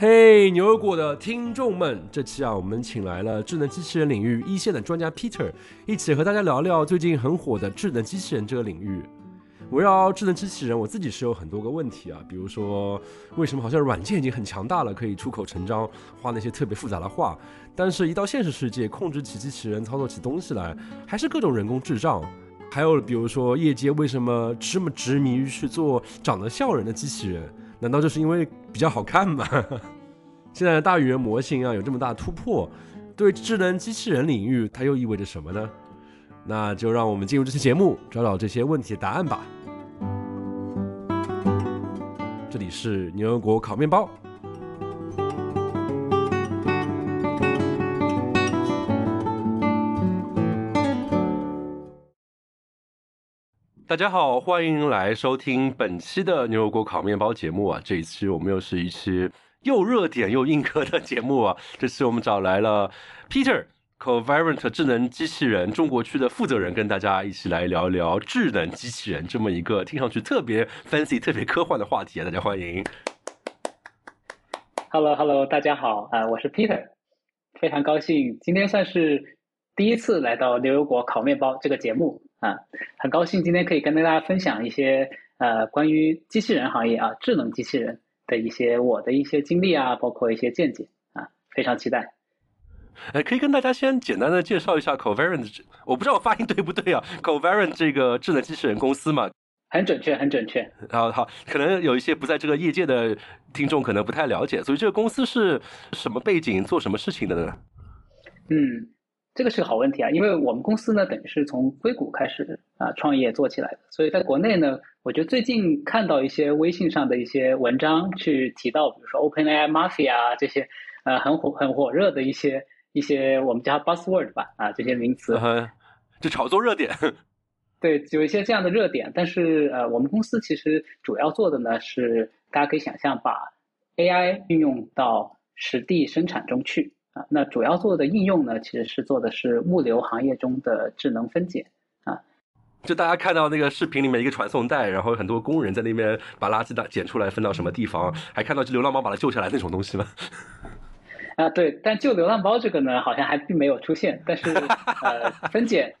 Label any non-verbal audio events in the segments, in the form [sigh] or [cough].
嘿，牛油果的听众们，这期啊，我们请来了智能机器人领域一线的专家 Peter，一起和大家聊聊最近很火的智能机器人这个领域。围绕智能机器人，我自己是有很多个问题啊，比如说，为什么好像软件已经很强大了，可以出口成章，画那些特别复杂的画，但是一到现实世界，控制起机器人，操作起东西来，还是各种人工智障。还有比如说，业界为什么这么执迷于去做长得像人的机器人？难道就是因为比较好看吗？[laughs] 现在的大语言模型啊，有这么大突破，对智能机器人领域，它又意味着什么呢？那就让我们进入这期节目，找找这些问题的答案吧。这里是牛油果烤面包。大家好，欢迎来收听本期的牛油果烤面包节目啊！这一期我们又是一期又热点又硬核的节目啊！这次我们找来了 Peter。Coherent 智能机器人中国区的负责人跟大家一起来聊一聊智能机器人这么一个听上去特别 fancy、特别科幻的话题啊！大家欢迎。Hello，Hello，大家好啊，我是 Peter，非常高兴今天算是第一次来到牛油果烤面包这个节目啊，很高兴今天可以跟大家分享一些呃关于机器人行业啊智能机器人的一些我的一些经历啊，包括一些见解啊，非常期待。哎，可以跟大家先简单的介绍一下 Coherent，我不知道我发音对不对啊？Coherent 这个智能机器人公司嘛，很准确，很准确。好好，可能有一些不在这个业界的听众可能不太了解，所以这个公司是什么背景，做什么事情的呢？嗯，这个是个好问题啊，因为我们公司呢，等于是从硅谷开始啊创业做起来的，所以在国内呢，我觉得最近看到一些微信上的一些文章去提到，比如说 OpenAI Mafia 这些呃很火很火热的一些。一些我们叫 buzzword 吧，啊，这些名词，就炒作热点，[laughs] 对，有一些这样的热点。但是呃，我们公司其实主要做的呢是，大家可以想象把 AI 运用到实地生产中去啊。那主要做的应用呢，其实是做的是物流行业中的智能分拣啊。就大家看到那个视频里面一个传送带，然后很多工人在那边把垃圾袋捡出来分到什么地方，还看到流浪猫把它救下来那种东西吗？[laughs] 啊，对，但救流浪猫这个呢，好像还并没有出现。但是，[laughs] 呃，分拣，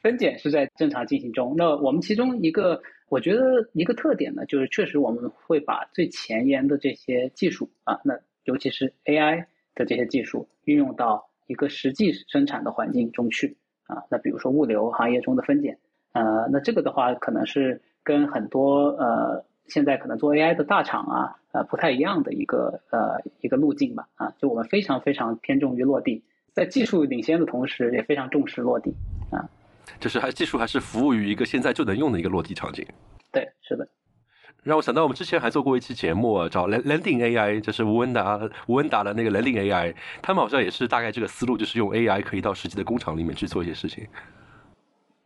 分拣是在正常进行中。那我们其中一个，我觉得一个特点呢，就是确实我们会把最前沿的这些技术啊，那尤其是 AI 的这些技术，运用到一个实际生产的环境中去啊。那比如说物流行业中的分拣，呃，那这个的话，可能是跟很多呃。现在可能做 AI 的大厂啊，呃，不太一样的一个呃一个路径吧，啊，就我们非常非常偏重于落地，在技术领先的同时，也非常重视落地，啊，就是还技术还是服务于一个现在就能用的一个落地场景。对，是的。让我想到我们之前还做过一期节目，找 Landing AI，就是吴文达吴文达的那个 Landing AI，他们好像也是大概这个思路，就是用 AI 可以到实际的工厂里面去做一些事情。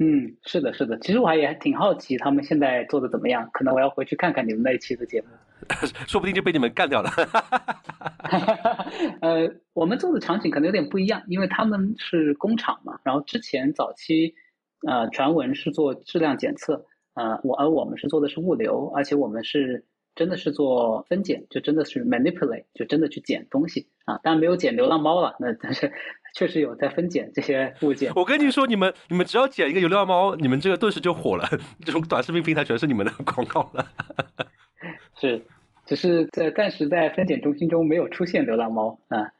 嗯，是的，是的。其实我还也挺好奇他们现在做的怎么样，可能我要回去看看你们那一期的节目，[laughs] 说不定就被你们干掉了。[laughs] 呃，我们做的场景可能有点不一样，因为他们是工厂嘛，然后之前早期呃传闻是做质量检测，呃，我而我们是做的是物流，而且我们是真的是做分拣，就真的是 manipulate，就真的去捡东西啊，当然没有捡流浪猫了，那但是。[laughs] 确实有在分拣这些物件。我跟你说，你们你们只要捡一个流浪猫，你们这个顿时就火了。[laughs] 这种短视频平台全是你们的 [laughs] 广告了。是，只是在暂时在分拣中心中没有出现流浪猫啊。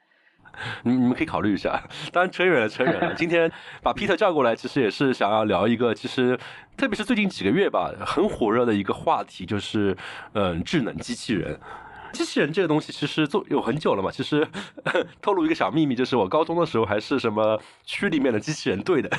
你 [laughs] 你们可以考虑一下。当然扯远了，扯远了。[laughs] 今天把 Peter 叫过来，其实也是想要聊一个，其实特别是最近几个月吧，很火热的一个话题，就是嗯，智能机器人。机器人这个东西其实做有很久了嘛。其实 [laughs] 透露一个小秘密，就是我高中的时候还是什么区里面的机器人队的。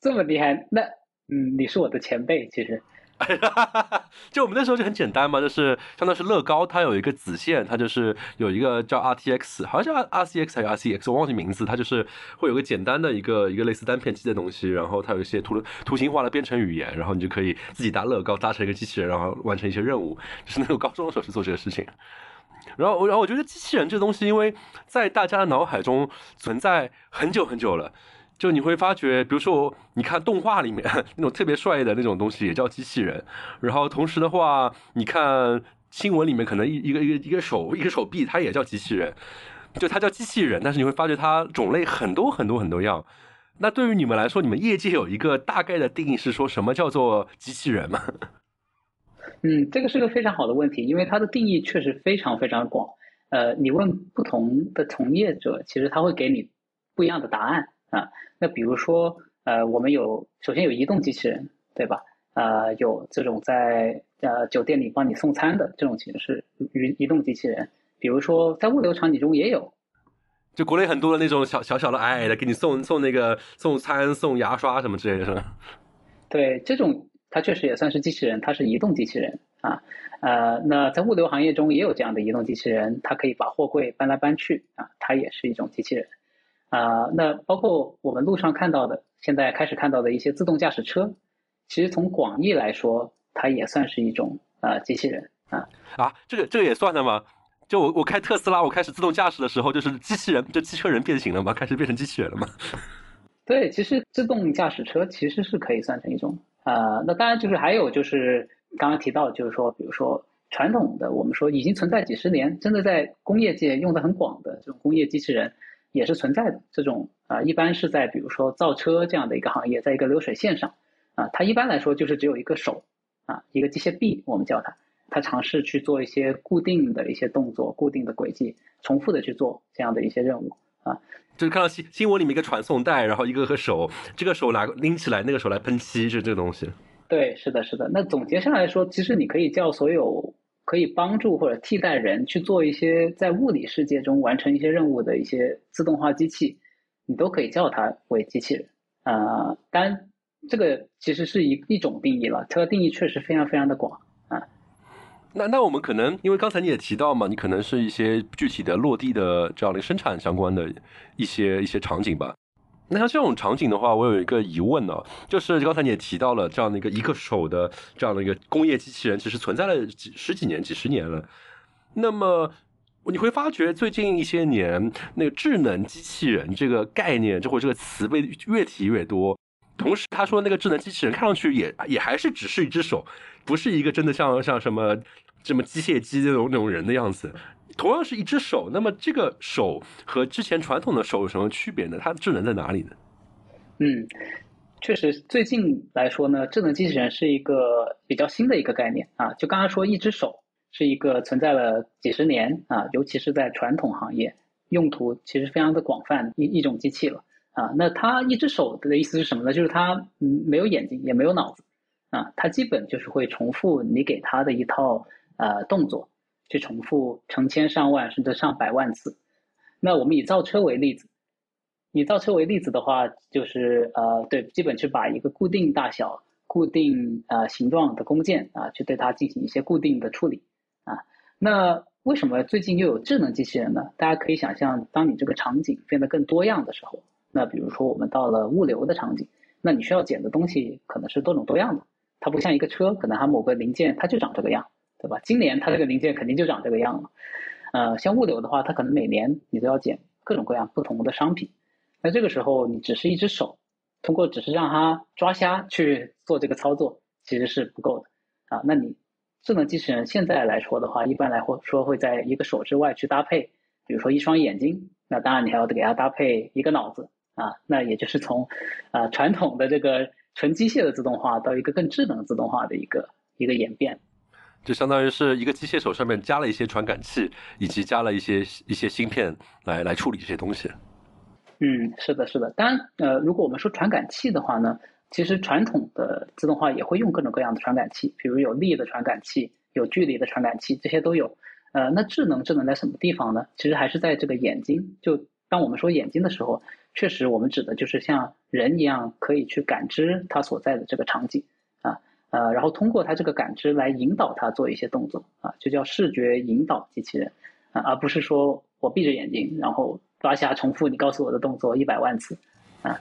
这么厉害？那嗯，你是我的前辈，其实。[laughs] 就我们那时候就很简单嘛，就是相当是乐高，它有一个子线，它就是有一个叫 RTX，好像叫 RCX 还是 RCX，我忘记名字。它就是会有个简单的一个一个类似单片机的东西，然后它有一些图图形化的编程语言，然后你就可以自己搭乐高，搭成一个机器人，然后完成一些任务。就是那种高中的时候去做这个事情。然后，然后我觉得机器人这东西，因为在大家的脑海中存在很久很久了。就你会发觉，比如说我，你看动画里面 [laughs] 那种特别帅的那种东西也叫机器人。然后同时的话，你看新闻里面可能一一个一个一个手一个手臂，它也叫机器人，就它叫机器人，但是你会发觉它种类很多很多很多样。那对于你们来说，你们业界有一个大概的定义是说什么叫做机器人吗？[laughs] 嗯，这个是个非常好的问题，因为它的定义确实非常非常广。呃，你问不同的从业者，其实他会给你不一样的答案啊。那比如说，呃，我们有首先有移动机器人，对吧？呃，有这种在呃酒店里帮你送餐的这种其实是移移动机器人。比如说在物流场景中也有，就国内很多的那种小小小的矮矮的，给你送送那个送餐、送牙刷什么之类的，是吧？[laughs] 对，这种。它确实也算是机器人，它是移动机器人啊，呃，那在物流行业中也有这样的移动机器人，它可以把货柜搬来搬去啊，它也是一种机器人啊。那包括我们路上看到的，现在开始看到的一些自动驾驶车，其实从广义来说，它也算是一种啊机器人啊。啊，这个这个也算的吗？就我我开特斯拉，我开始自动驾驶的时候，就是机器人，就汽车人变形了吗？开始变成机器人了吗？[laughs] 对，其实自动驾驶车其实是可以算成一种。呃，那当然就是还有就是刚刚提到，就是说，比如说传统的，我们说已经存在几十年，真的在工业界用的很广的这种工业机器人也是存在的。这种啊，一般是在比如说造车这样的一个行业，在一个流水线上啊，它一般来说就是只有一个手啊，一个机械臂，我们叫它，它尝试去做一些固定的一些动作、固定的轨迹，重复的去做这样的一些任务啊。就是看到新新闻里面一个传送带，然后一个个手，这个手拿拎起来，那个手来喷漆，是这个东西。对，是的，是的。那总结上来说，其实你可以叫所有可以帮助或者替代人去做一些在物理世界中完成一些任务的一些自动化机器，你都可以叫它为机器人。啊，当然这个其实是一一种定义了，它的定义确实非常非常的广啊。那那我们可能，因为刚才你也提到嘛，你可能是一些具体的落地的这样的生产相关的一些一些场景吧。那像这种场景的话，我有一个疑问呢，就是刚才你也提到了这样的一个一个手的这样的一个工业机器人，其实存在了几十几年、几十年了。那么你会发觉最近一些年，那个智能机器人这个概念，就会这个词被越提越多。同时，他说那个智能机器人看上去也也还是只是一只手。不是一个真的像像什么什么机械机那种那种人的样子，同样是一只手，那么这个手和之前传统的手有什么区别呢？它的智能在哪里呢？嗯，确实，最近来说呢，智能机器人是一个比较新的一个概念啊。就刚刚说，一只手是一个存在了几十年啊，尤其是在传统行业，用途其实非常的广泛一一种机器了啊。那它一只手的意思是什么呢？就是它嗯没有眼睛，也没有脑子。啊，它基本就是会重复你给它的一套呃动作，去重复成千上万甚至上百万次。那我们以造车为例子，以造车为例子的话，就是呃对，基本去把一个固定大小、固定呃形状的工件啊，去对它进行一些固定的处理啊。那为什么最近又有智能机器人呢？大家可以想象，当你这个场景变得更多样的时候，那比如说我们到了物流的场景，那你需要捡的东西可能是多种多样的。它不像一个车，可能它某个零件它就长这个样，对吧？今年它这个零件肯定就长这个样了。呃，像物流的话，它可能每年你都要捡各种各样不同的商品。那这个时候，你只是一只手，通过只是让它抓瞎去做这个操作，其实是不够的啊。那你智能机器人现在来说的话，一般来说会在一个手之外去搭配，比如说一双眼睛，那当然你还要给它搭配一个脑子啊。那也就是从啊传统的这个。纯机械的自动化到一个更智能自动化的一个一个演变，就相当于是一个机械手上面加了一些传感器，以及加了一些一些芯片来来处理这些东西。嗯，是的，是的。当然，呃，如果我们说传感器的话呢，其实传统的自动化也会用各种各样的传感器，比如有力的传感器，有距离的传感器，这些都有。呃，那智能智能在什么地方呢？其实还是在这个眼睛。就当我们说眼睛的时候。确实，我们指的就是像人一样可以去感知它所在的这个场景，呃，然后通过它这个感知来引导它做一些动作啊，就叫视觉引导机器人啊，而不是说我闭着眼睛，然后抓瞎重复你告诉我的动作一百万次啊。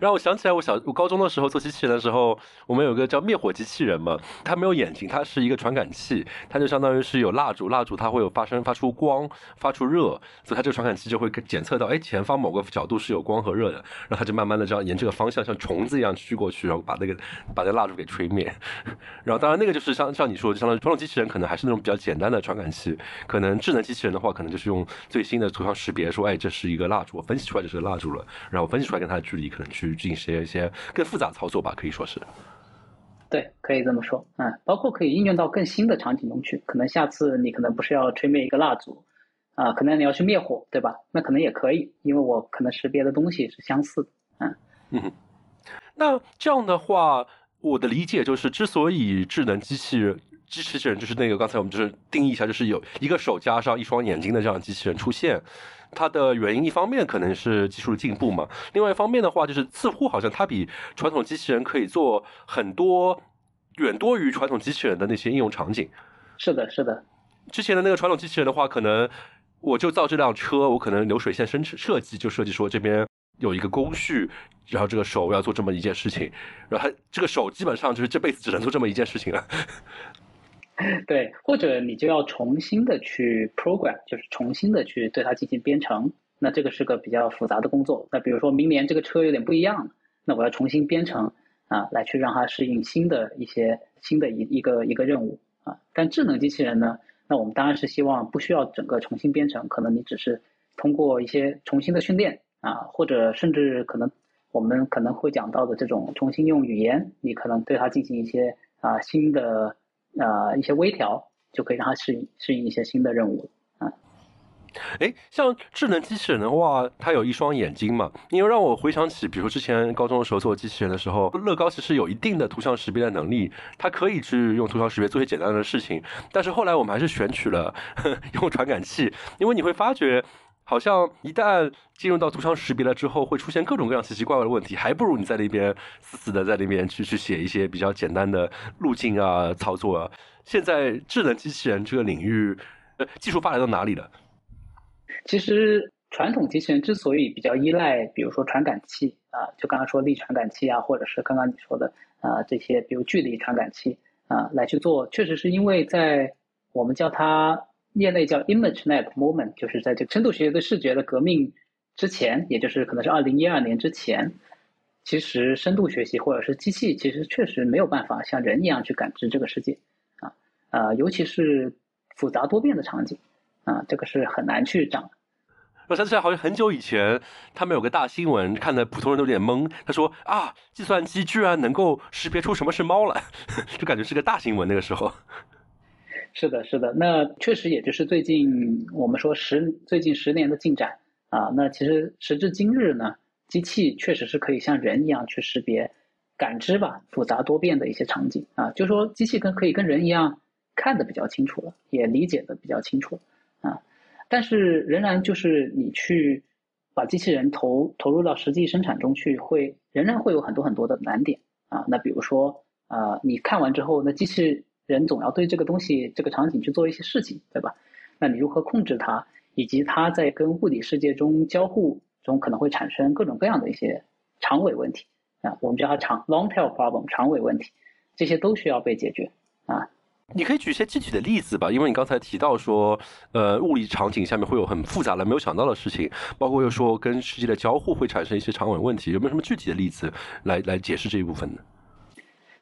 让我想起来，我小我高中的时候做机器人的时候，我们有个叫灭火机器人嘛，它没有眼睛，它是一个传感器，它就相当于是有蜡烛，蜡烛它会有发生发出光，发出热，所以它这个传感器就会检测到，哎，前方某个角度是有光和热的，然后它就慢慢的这样沿这个方向像虫子一样驱过去，然后把那个 [laughs] 把那个蜡烛给吹灭。然后当然那个就是像像你说，就相当于传统机器人可能还是那种比较简单的传感器，可能智能机器人的话，可能就是用最新的图像识别，说，哎，这是一个蜡烛，我分析出来这是个蜡烛了，然后分析出来跟它的距离可能去进行一些更复杂操作吧，可以说是。对，可以这么说，嗯，包括可以应用到更新的场景中去。可能下次你可能不是要吹灭一个蜡烛，啊，可能你要去灭火，对吧？那可能也可以，因为我可能识别的东西是相似的，嗯。嗯，那这样的话，我的理解就是，之所以智能机器人、机器人就是那个刚才我们就是定义一下，就是有一个手加上一双眼睛的这样的机器人出现。它的原因一方面可能是技术的进步嘛，另外一方面的话就是似乎好像它比传统机器人可以做很多远多于传统机器人的那些应用场景。是的，是的。之前的那个传统机器人的话，可能我就造这辆车，我可能流水线生设计就设计说这边有一个工序，然后这个手要做这么一件事情，然后它这个手基本上就是这辈子只能做这么一件事情了。[laughs] 对，或者你就要重新的去 program，就是重新的去对它进行编程，那这个是个比较复杂的工作。那比如说明年这个车有点不一样了，那我要重新编程啊，来去让它适应新的一些新的一一个一个任务啊。但智能机器人呢，那我们当然是希望不需要整个重新编程，可能你只是通过一些重新的训练啊，或者甚至可能我们可能会讲到的这种重新用语言，你可能对它进行一些啊新的。呃，一些微调就可以让它适应适应一些新的任务啊。哎，像智能机器人的话，它有一双眼睛嘛？因为让我回想起，比如之前高中的时候做机器人的时候，乐高其实有一定的图像识别的能力，它可以去用图像识别做些简单的事情。但是后来我们还是选取了 [laughs] 用传感器，因为你会发觉。好像一旦进入到图像识别了之后，会出现各种各样奇奇怪怪的问题，还不如你在那边死死的在那边去去写一些比较简单的路径啊、操作啊。现在智能机器人这个领域，呃，技术发展到哪里了？其实传统机器人之所以比较依赖，比如说传感器啊，就刚刚说力传感器啊，或者是刚刚你说的啊这些，比如距离传感器啊来去做，确实是因为在我们叫它。业内叫 ImageNet Moment，就是在这个深度学习对视觉的革命之前，也就是可能是二零一二年之前，其实深度学习或者是机器，其实确实没有办法像人一样去感知这个世界啊啊，尤其是复杂多变的场景啊，这个是很难去掌。我想起来，好像很久以前，他们有个大新闻，看的普通人都有点懵。他说啊，计算机居然能够识别出什么是猫来，[laughs] 就感觉是个大新闻。那个时候。是的，是的，那确实也就是最近我们说十最近十年的进展啊，那其实时至今日呢，机器确实是可以像人一样去识别、感知吧复杂多变的一些场景啊，就说机器跟可以跟人一样看得比较清楚了，也理解的比较清楚啊，但是仍然就是你去把机器人投投入到实际生产中去，会仍然会有很多很多的难点啊，那比如说啊，你看完之后，那机器。人总要对这个东西、这个场景去做一些事情，对吧？那你如何控制它，以及它在跟物理世界中交互中可能会产生各种各样的一些长尾问题啊？我们叫它长 long tail problem 长尾问题，这些都需要被解决啊。你可以举一些具体的例子吧，因为你刚才提到说，呃，物理场景下面会有很复杂的、没有想到的事情，包括又说跟世界的交互会产生一些长尾问题，有没有什么具体的例子来来解释这一部分呢？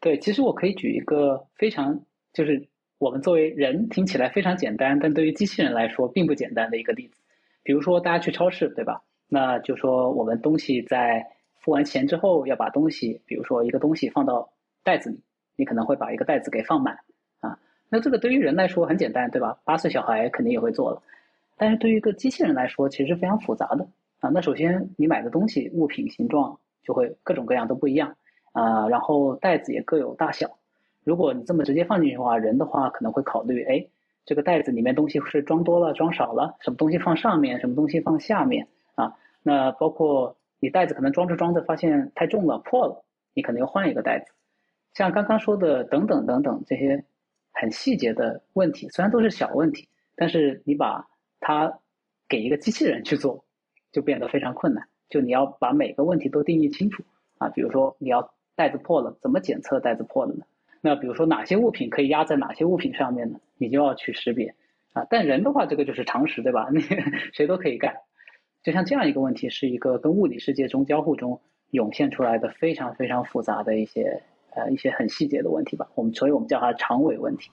对，其实我可以举一个非常。就是我们作为人听起来非常简单，但对于机器人来说并不简单的一个例子。比如说，大家去超市，对吧？那就说我们东西在付完钱之后，要把东西，比如说一个东西放到袋子里，你可能会把一个袋子给放满啊。那这个对于人来说很简单，对吧？八岁小孩肯定也会做了。但是对于一个机器人来说，其实非常复杂的啊。那首先，你买的东西物品形状就会各种各样都不一样啊，然后袋子也各有大小。如果你这么直接放进去的话，人的话可能会考虑，哎，这个袋子里面东西是装多了、装少了，什么东西放上面，什么东西放下面啊？那包括你袋子可能装着装着发现太重了、破了，你可能要换一个袋子。像刚刚说的等等等等这些很细节的问题，虽然都是小问题，但是你把它给一个机器人去做，就变得非常困难就你要把每个问题都定义清楚啊，比如说你要袋子破了，怎么检测袋子破了呢？那比如说哪些物品可以压在哪些物品上面呢？你就要去识别啊。但人的话，这个就是常识，对吧？[laughs] 你谁都可以干。就像这样一个问题，是一个跟物理世界中交互中涌现出来的非常非常复杂的一些呃一些很细节的问题吧。我们所以我们叫它长尾问题。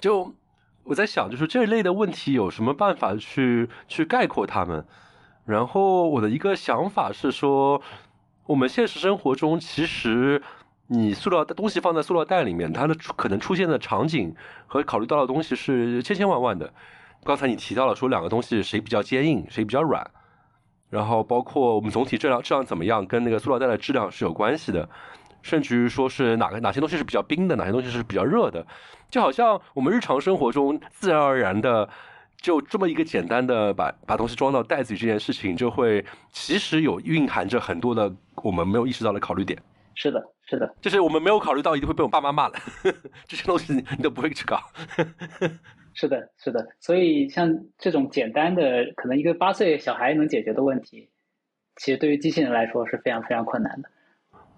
就我在想，就是这一类的问题有什么办法去去概括它们？然后我的一个想法是说，我们现实生活中其实你塑料的东西放在塑料袋里面，它的可能出现的场景和考虑到的东西是千千万万的。刚才你提到了说两个东西谁比较坚硬，谁比较软，然后包括我们总体质量质量怎么样，跟那个塑料袋的质量是有关系的，甚至于说是哪个哪些东西是比较冰的，哪些东西是比较热的，就好像我们日常生活中自然而然的就这么一个简单的把把东西装到袋子里这件事情，就会其实有蕴含着很多的我们没有意识到的考虑点。是的，是的，就是我们没有考虑到一定会被我爸妈骂了 [laughs] 这些东西，你都不会去搞。[laughs] 是的，是的，所以像这种简单的，可能一个八岁小孩能解决的问题，其实对于机器人来说是非常非常困难的。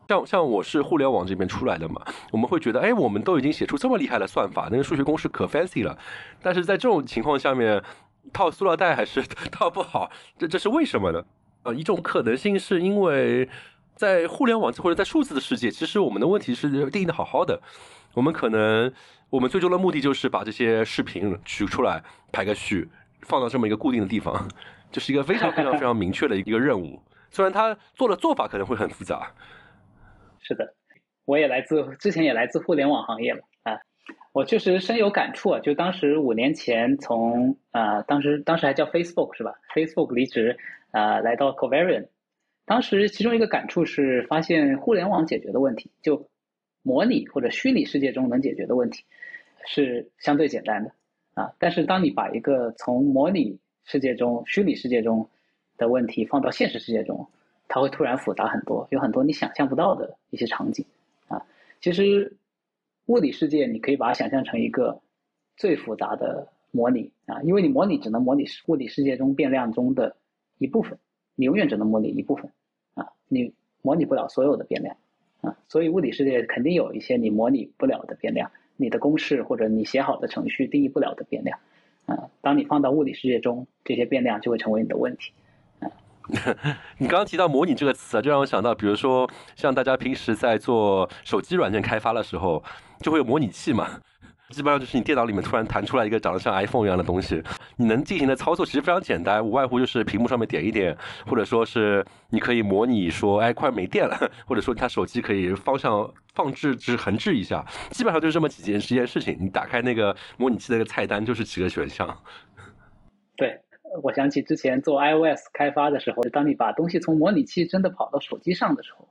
像像我是互联网这边出来的嘛，我们会觉得，哎，我们都已经写出这么厉害的算法，那个数学公式可 fancy 了，但是在这种情况下面，套塑料袋还是套不好，这这是为什么呢？呃，一种可能性是因为在互联网或者在数字的世界，其实我们的问题是定义的好好的，我们可能。我们最终的目的就是把这些视频取出来排个序，放到这么一个固定的地方，[laughs] 这是一个非常非常非常明确的一个任务。[laughs] 虽然他做的做法可能会很复杂。是的，我也来自之前也来自互联网行业嘛啊，我确实深有感触啊。就当时五年前从啊，当时当时还叫 Facebook 是吧？Facebook 离职啊，来到 Covariant，当时其中一个感触是发现互联网解决的问题，就模拟或者虚拟世界中能解决的问题。是相对简单的啊，但是当你把一个从模拟世界中、虚拟世界中的问题放到现实世界中，它会突然复杂很多，有很多你想象不到的一些场景啊。其实物理世界你可以把它想象成一个最复杂的模拟啊，因为你模拟只能模拟物理世界中变量中的一部分，你永远只能模拟一部分啊，你模拟不了所有的变量啊，所以物理世界肯定有一些你模拟不了的变量。你的公式或者你写好的程序定义不了的变量，啊，当你放到物理世界中，这些变量就会成为你的问题。啊 [laughs] 你刚刚提到模拟这个词啊，就让我想到，比如说像大家平时在做手机软件开发的时候，就会有模拟器嘛。基本上就是你电脑里面突然弹出来一个长得像 iPhone 一样的东西，你能进行的操作其实非常简单，无外乎就是屏幕上面点一点，或者说是你可以模拟说，哎，快没电了，或者说他手机可以方向放置至横置一下，基本上就是这么几件几件事情。你打开那个模拟器的一个菜单，就是几个选项。对，我想起之前做 iOS 开发的时候，当你把东西从模拟器真的跑到手机上的时候，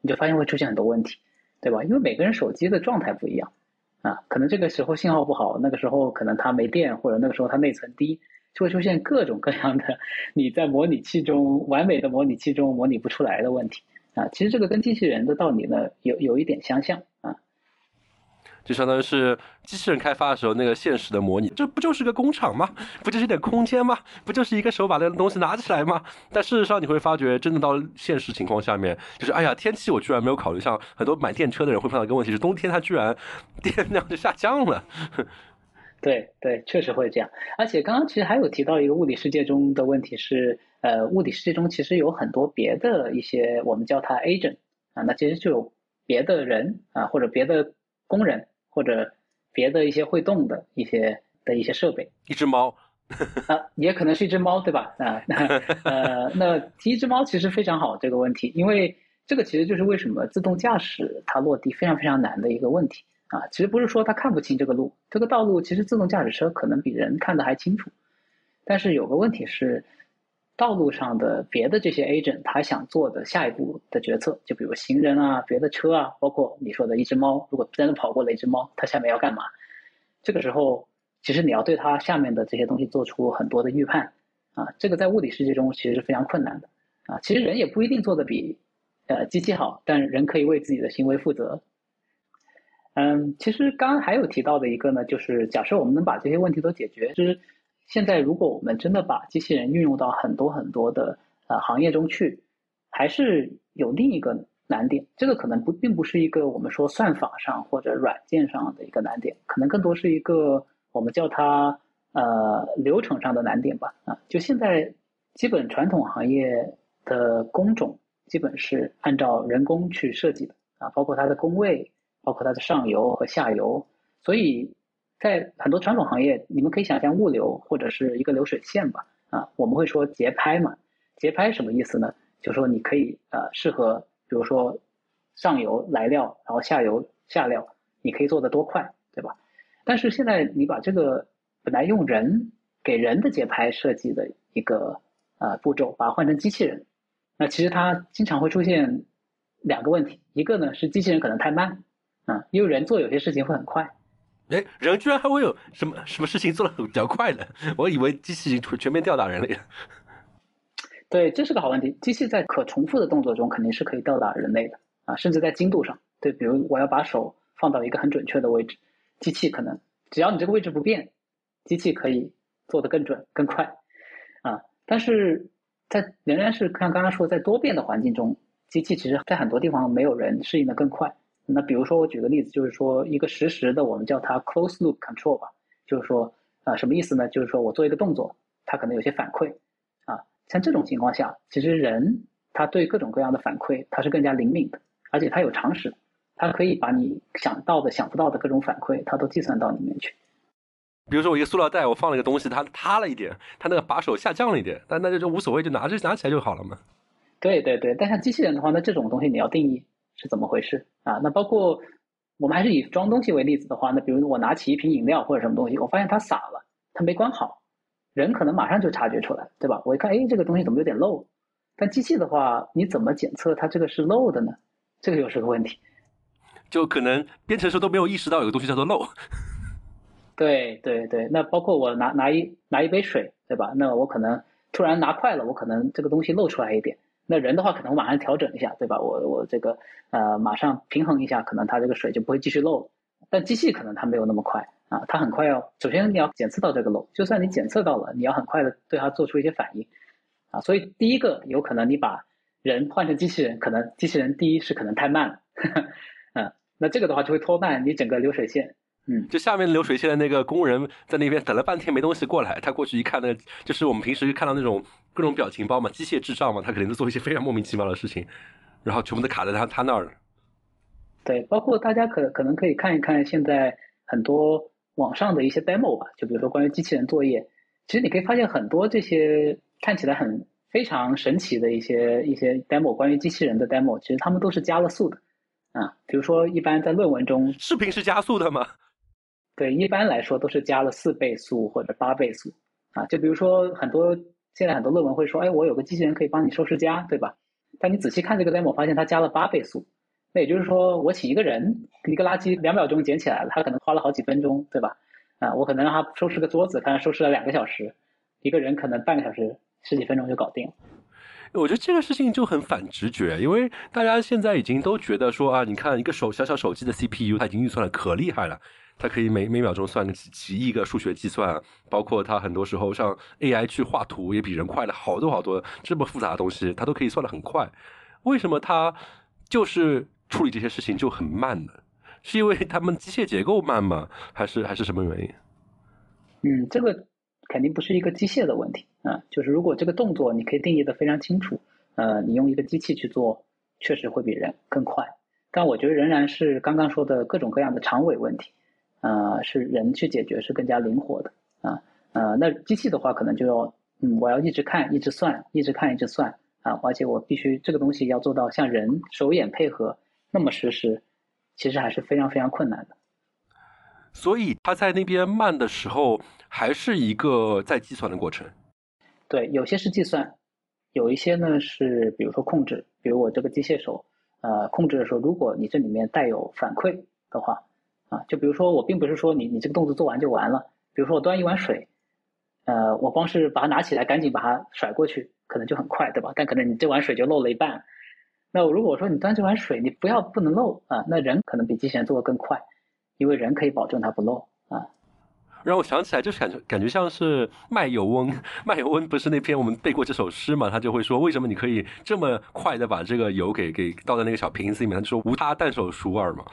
你就发现会出现很多问题，对吧？因为每个人手机的状态不一样。啊，可能这个时候信号不好，那个时候可能它没电，或者那个时候它内存低，就会出现各种各样的你在模拟器中完美的模拟器中模拟不出来的问题。啊，其实这个跟机器人的道理呢有有一点相像啊。就相当于是机器人开发的时候那个现实的模拟，这不就是个工厂吗？不就是一点空间吗？不就是一个手把那个东西拿起来吗？但事实上你会发觉，真的到现实情况下面，就是哎呀，天气我居然没有考虑，像很多买电车的人会碰到一个问题是，冬天它居然 [laughs] 电量就下降了。对对，确实会这样。而且刚刚其实还有提到一个物理世界中的问题是，呃，物理世界中其实有很多别的一些我们叫它 agent 啊，那其实就有别的人啊或者别的工人。或者别的一些会动的一些的一些设备，一只猫 [laughs] 啊，也可能是一只猫，对吧？啊，呃，那提一只猫其实非常好这个问题，因为这个其实就是为什么自动驾驶它落地非常非常难的一个问题啊。其实不是说它看不清这个路，这个道路其实自动驾驶车可能比人看得还清楚，但是有个问题是。道路上的别的这些 agent，他想做的下一步的决策，就比如行人啊、别的车啊，包括你说的一只猫，如果真的跑过了一只猫，它下面要干嘛？这个时候，其实你要对它下面的这些东西做出很多的预判啊，这个在物理世界中其实是非常困难的啊。其实人也不一定做的比呃机器好，但人可以为自己的行为负责。嗯，其实刚刚还有提到的一个呢，就是假设我们能把这些问题都解决，就是。现在，如果我们真的把机器人运用到很多很多的呃行业中去，还是有另一个难点。这个可能不并不是一个我们说算法上或者软件上的一个难点，可能更多是一个我们叫它呃流程上的难点吧。啊，就现在基本传统行业的工种基本是按照人工去设计的啊，包括它的工位，包括它的上游和下游，所以。在很多传统行业，你们可以想象物流或者是一个流水线吧，啊，我们会说节拍嘛，节拍什么意思呢？就是说你可以呃适合，比如说上游来料，然后下游下料，你可以做的多快，对吧？但是现在你把这个本来用人给人的节拍设计的一个呃步骤，把它换成机器人，那其实它经常会出现两个问题，一个呢是机器人可能太慢，啊，因为人做有些事情会很快。哎，人居然还会有什么什么事情做的比较快的？我以为机器全全面吊打人类了。[laughs] 对，这是个好问题。机器在可重复的动作中肯定是可以吊打人类的啊，甚至在精度上。对，比如我要把手放到一个很准确的位置，机器可能只要你这个位置不变，机器可以做得更准更快啊。但是在仍然是像刚刚说，在多变的环境中，机器其实在很多地方没有人适应的更快。那比如说，我举个例子，就是说一个实时的，我们叫它 close loop control 吧，就是说，啊，什么意思呢？就是说我做一个动作，它可能有些反馈，啊，像这种情况下，其实人他对各种各样的反馈，他是更加灵敏的，而且他有常识，他可以把你想到的、想不到的各种反馈，他都计算到里面去。比如说我一个塑料袋，我放了一个东西，它塌了一点，它那个把手下降了一点，但那就就无所谓，就拿着拿起来就好了嘛。对对对，但像机器人的话，那这种东西你要定义。是怎么回事啊？那包括我们还是以装东西为例子的话，那比如我拿起一瓶饮料或者什么东西，我发现它洒了，它没关好，人可能马上就察觉出来，对吧？我一看，哎，这个东西怎么有点漏？但机器的话，你怎么检测它这个是漏的呢？这个又是个问题。就可能编程时都没有意识到有个东西叫做漏。[laughs] 对对对，那包括我拿拿一拿一杯水，对吧？那我可能突然拿快了，我可能这个东西漏出来一点。那人的话可能马上调整一下，对吧？我我这个呃马上平衡一下，可能它这个水就不会继续漏。但机器可能它没有那么快啊，它很快要首先你要检测到这个漏，就算你检测到了，你要很快的对它做出一些反应啊。所以第一个有可能你把人换成机器人，可能机器人第一是可能太慢了，[laughs] 嗯，那这个的话就会拖慢你整个流水线。嗯，就下面流水线的那个工人在那边等了半天没东西过来，他过去一看呢，就是我们平时看到那种各种表情包嘛，机械智障嘛，他肯定是做一些非常莫名其妙的事情，然后全部都卡在他他那儿。对，包括大家可可能可以看一看现在很多网上的一些 demo 吧，就比如说关于机器人作业，其实你可以发现很多这些看起来很非常神奇的一些一些 demo，关于机器人的 demo，其实他们都是加了速的啊，比如说一般在论文中，视频是加速的吗？对，一般来说都是加了四倍速或者八倍速，啊，就比如说很多现在很多论文会说，哎，我有个机器人可以帮你收拾家，对吧？但你仔细看这个 demo，发现它加了八倍速，那也就是说，我请一个人，一个垃圾两秒钟捡起来了，他可能花了好几分钟，对吧？啊，我可能让他收拾个桌子，他收拾了两个小时，一个人可能半个小时十几分钟就搞定了。我觉得这个事情就很反直觉，因为大家现在已经都觉得说啊，你看一个手小小手机的 CPU，它已经运算的可厉害了。它可以每每秒钟算个几几亿个数学计算，包括它很多时候像 AI 去画图也比人快了好多好多，这么复杂的东西它都可以算得很快。为什么它就是处理这些事情就很慢呢？是因为他们机械结构慢吗？还是还是什么原因？嗯，这个肯定不是一个机械的问题啊，就是如果这个动作你可以定义的非常清楚，呃，你用一个机器去做，确实会比人更快。但我觉得仍然是刚刚说的各种各样的长尾问题。呃，是人去解决是更加灵活的啊，呃，那机器的话可能就要，嗯，我要一直看，一直算，一直看，一直算啊，而且我必须这个东西要做到像人手眼配合那么实时，其实还是非常非常困难的。所以他在那边慢的时候，还是一个在计算的过程。对，有些是计算，有一些呢是比如说控制，比如我这个机械手，呃，控制的时候，如果你这里面带有反馈的话。啊，就比如说我并不是说你你这个动作做完就完了，比如说我端一碗水，呃，我光是把它拿起来，赶紧把它甩过去，可能就很快，对吧？但可能你这碗水就漏了一半。那如果说你端这碗水，你不要不能漏啊，那人可能比机器人做的更快，因为人可以保证它不漏啊。让我想起来，就是感觉感觉像是卖油翁，卖油翁不是那篇我们背过这首诗嘛？他就会说，为什么你可以这么快的把这个油给给倒在那个小瓶子里面？他就说无他，但手熟耳嘛。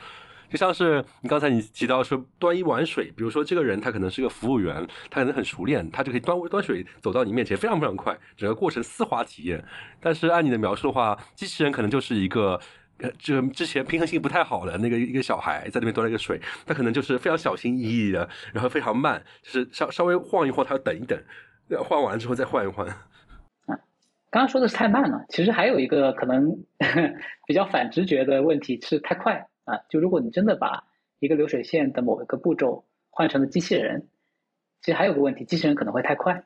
就像是你刚才你提到说端一碗水，比如说这个人他可能是个服务员，他可能很熟练，他就可以端端水走到你面前，非常非常快，整个过程丝滑体验。但是按你的描述的话，机器人可能就是一个。呃，这之前平衡性不太好的那个一个小孩在那边端了一个水，他可能就是非常小心翼翼的，然后非常慢，就是稍稍微晃一晃，他要等一等，晃完之后再换一换。啊，[laughs] 刚刚说的是太慢了，其实还有一个可能 [laughs] 比较反直觉的问题是太快啊。就如果你真的把一个流水线的某一个步骤换成了机器人，其实还有个问题，机器人可能会太快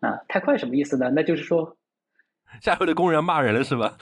啊。太快什么意思呢？那就是说，[laughs] 下游的工人骂人了是吧？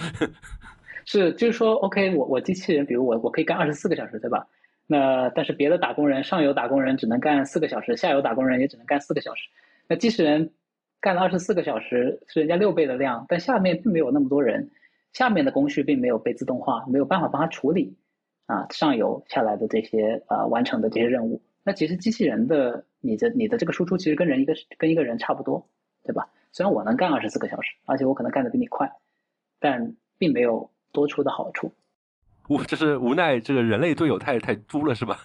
[laughs] 是，就是说，OK，我我机器人，比如我我可以干二十四个小时，对吧？那但是别的打工人，上游打工人只能干四个小时，下游打工人也只能干四个小时。那机器人干了二十四个小时，是人家六倍的量，但下面并没有那么多人，下面的工序并没有被自动化，没有办法帮他处理啊上游下来的这些呃完成的这些任务。那其实机器人的你的你的这个输出其实跟人一个跟一个人差不多，对吧？虽然我能干二十四个小时，而且我可能干的比你快，但并没有。多出的好处，无就是无奈，这个人类队友太太猪了，是吧？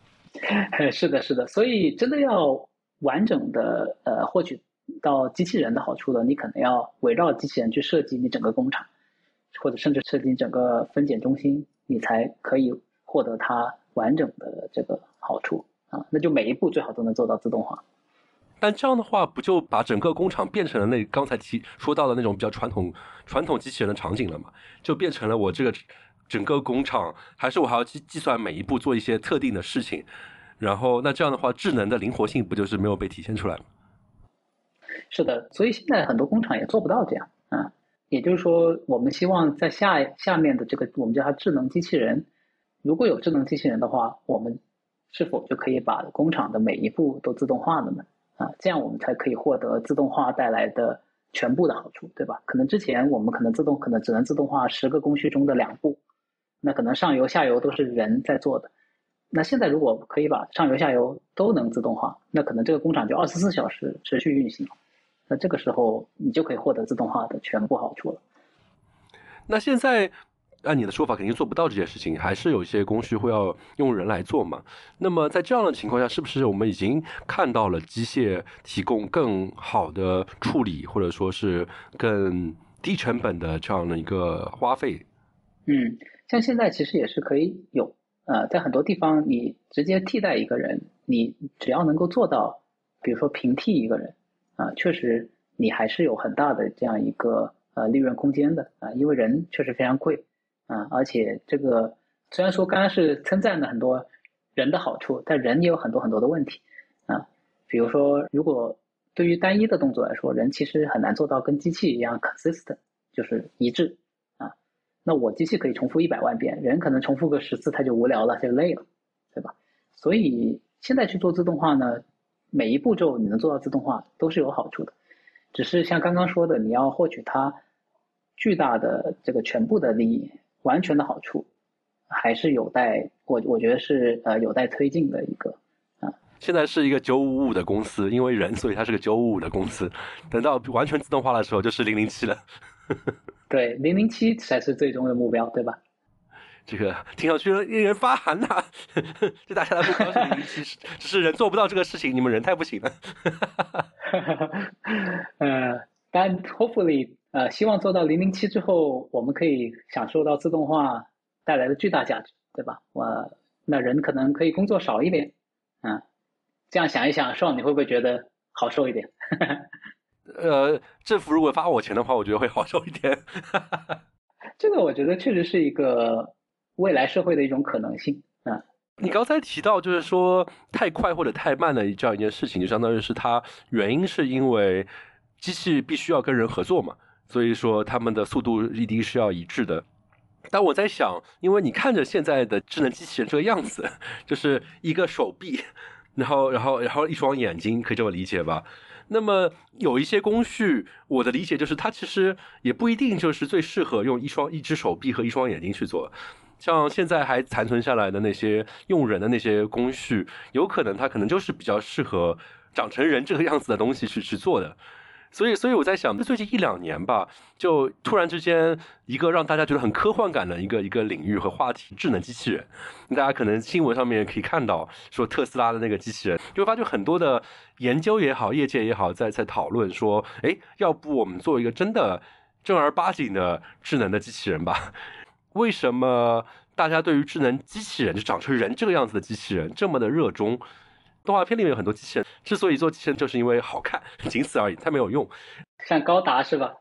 [laughs] 是的，是的。所以真的要完整的呃获取到机器人的好处的，你可能要围绕机器人去设计你整个工厂，或者甚至设计整个分拣中心，你才可以获得它完整的这个好处啊。那就每一步最好都能做到自动化。但这样的话，不就把整个工厂变成了那刚才提说到的那种比较传统传统机器人的场景了吗？就变成了我这个整个工厂，还是我还要计计算每一步做一些特定的事情，然后那这样的话，智能的灵活性不就是没有被体现出来吗？是的，所以现在很多工厂也做不到这样啊。也就是说，我们希望在下下面的这个我们叫它智能机器人，如果有智能机器人的话，我们是否就可以把工厂的每一步都自动化了呢？啊，这样我们才可以获得自动化带来的全部的好处，对吧？可能之前我们可能自动可能只能自动化十个工序中的两步，那可能上游下游都是人在做的。那现在如果可以把上游下游都能自动化，那可能这个工厂就二十四小时持续运行。那这个时候你就可以获得自动化的全部好处了。那现在。按你的说法，肯定做不到这件事情，还是有一些工序会要用人来做嘛？那么在这样的情况下，是不是我们已经看到了机械提供更好的处理，或者说是更低成本的这样的一个花费？嗯，像现在其实也是可以有，呃，在很多地方你直接替代一个人，你只要能够做到，比如说平替一个人，啊，确实你还是有很大的这样一个呃利润空间的啊，因为人确实非常贵。啊，而且这个虽然说刚刚是称赞了很多人的好处，但人也有很多很多的问题啊。比如说，如果对于单一的动作来说，人其实很难做到跟机器一样 consistent，就是一致啊。那我机器可以重复一百万遍，人可能重复个十次他就无聊了，就累了，对吧？所以现在去做自动化呢，每一步骤你能做到自动化都是有好处的，只是像刚刚说的，你要获取它巨大的这个全部的利益。完全的好处，还是有待我我觉得是呃有待推进的一个啊。现在是一个九五五的公司，因为人，所以它是个九五五的公司。等到完全自动化的时候，就是零零七了。[laughs] 对，零零七才是最终的目标，对吧？这个听上去令人发寒呐！[laughs] 就大家的目标是零零七，只是人做不到这个事情，你们人太不行了。[laughs] 呃，但 hopefully。呃，希望做到零零七之后，我们可以享受到自动化带来的巨大价值，对吧？我那人可能可以工作少一点，嗯，这样想一想，爽，你会不会觉得好受一点？[laughs] 呃，政府如果发我钱的话，我觉得会好受一点。这个我觉得确实是一个未来社会的一种可能性啊。你刚才提到就是说太快或者太慢的这样一件事情，就相当于是它原因是因为机器必须要跟人合作嘛。所以说，他们的速度一定是要一致的。但我在想，因为你看着现在的智能机器人这个样子，[laughs] 就是一个手臂，然后，然后，然后一双眼睛，可以这么理解吧？那么有一些工序，我的理解就是，它其实也不一定就是最适合用一双一只手臂和一双眼睛去做。像现在还残存下来的那些用人的那些工序，有可能它可能就是比较适合长成人这个样子的东西去去做的。所以，所以我在想，最近一两年吧，就突然之间一个让大家觉得很科幻感的一个一个领域和话题——智能机器人。大家可能新闻上面可以看到，说特斯拉的那个机器人，就会发觉很多的研究也好，业界也好，在在讨论说，哎，要不我们做一个真的正儿八经的智能的机器人吧？为什么大家对于智能机器人就长成人这个样子的机器人这么的热衷？动画片里面有很多机器人，之所以做机器人，就是因为好看，仅此而已，它没有用。像高达是吧？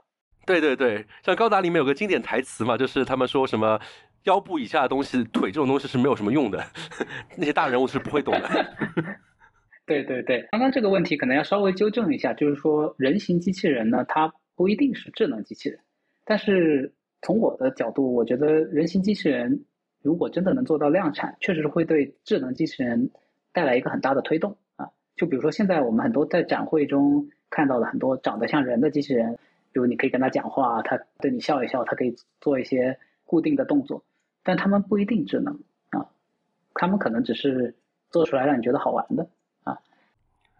对对对，像高达里面有个经典台词嘛，就是他们说什么腰部以下的东西，腿这种东西是没有什么用的，[laughs] 那些大人物是不会懂的。[laughs] 对对对，刚刚这个问题可能要稍微纠正一下，就是说人形机器人呢，它不一定是智能机器人，但是从我的角度，我觉得人形机器人如果真的能做到量产，确实会对智能机器人。带来一个很大的推动啊，就比如说现在我们很多在展会中看到的很多长得像人的机器人，比如你可以跟他讲话，他对你笑一笑，他可以做一些固定的动作，但他们不一定智能啊，他们可能只是做出来让你觉得好玩的啊。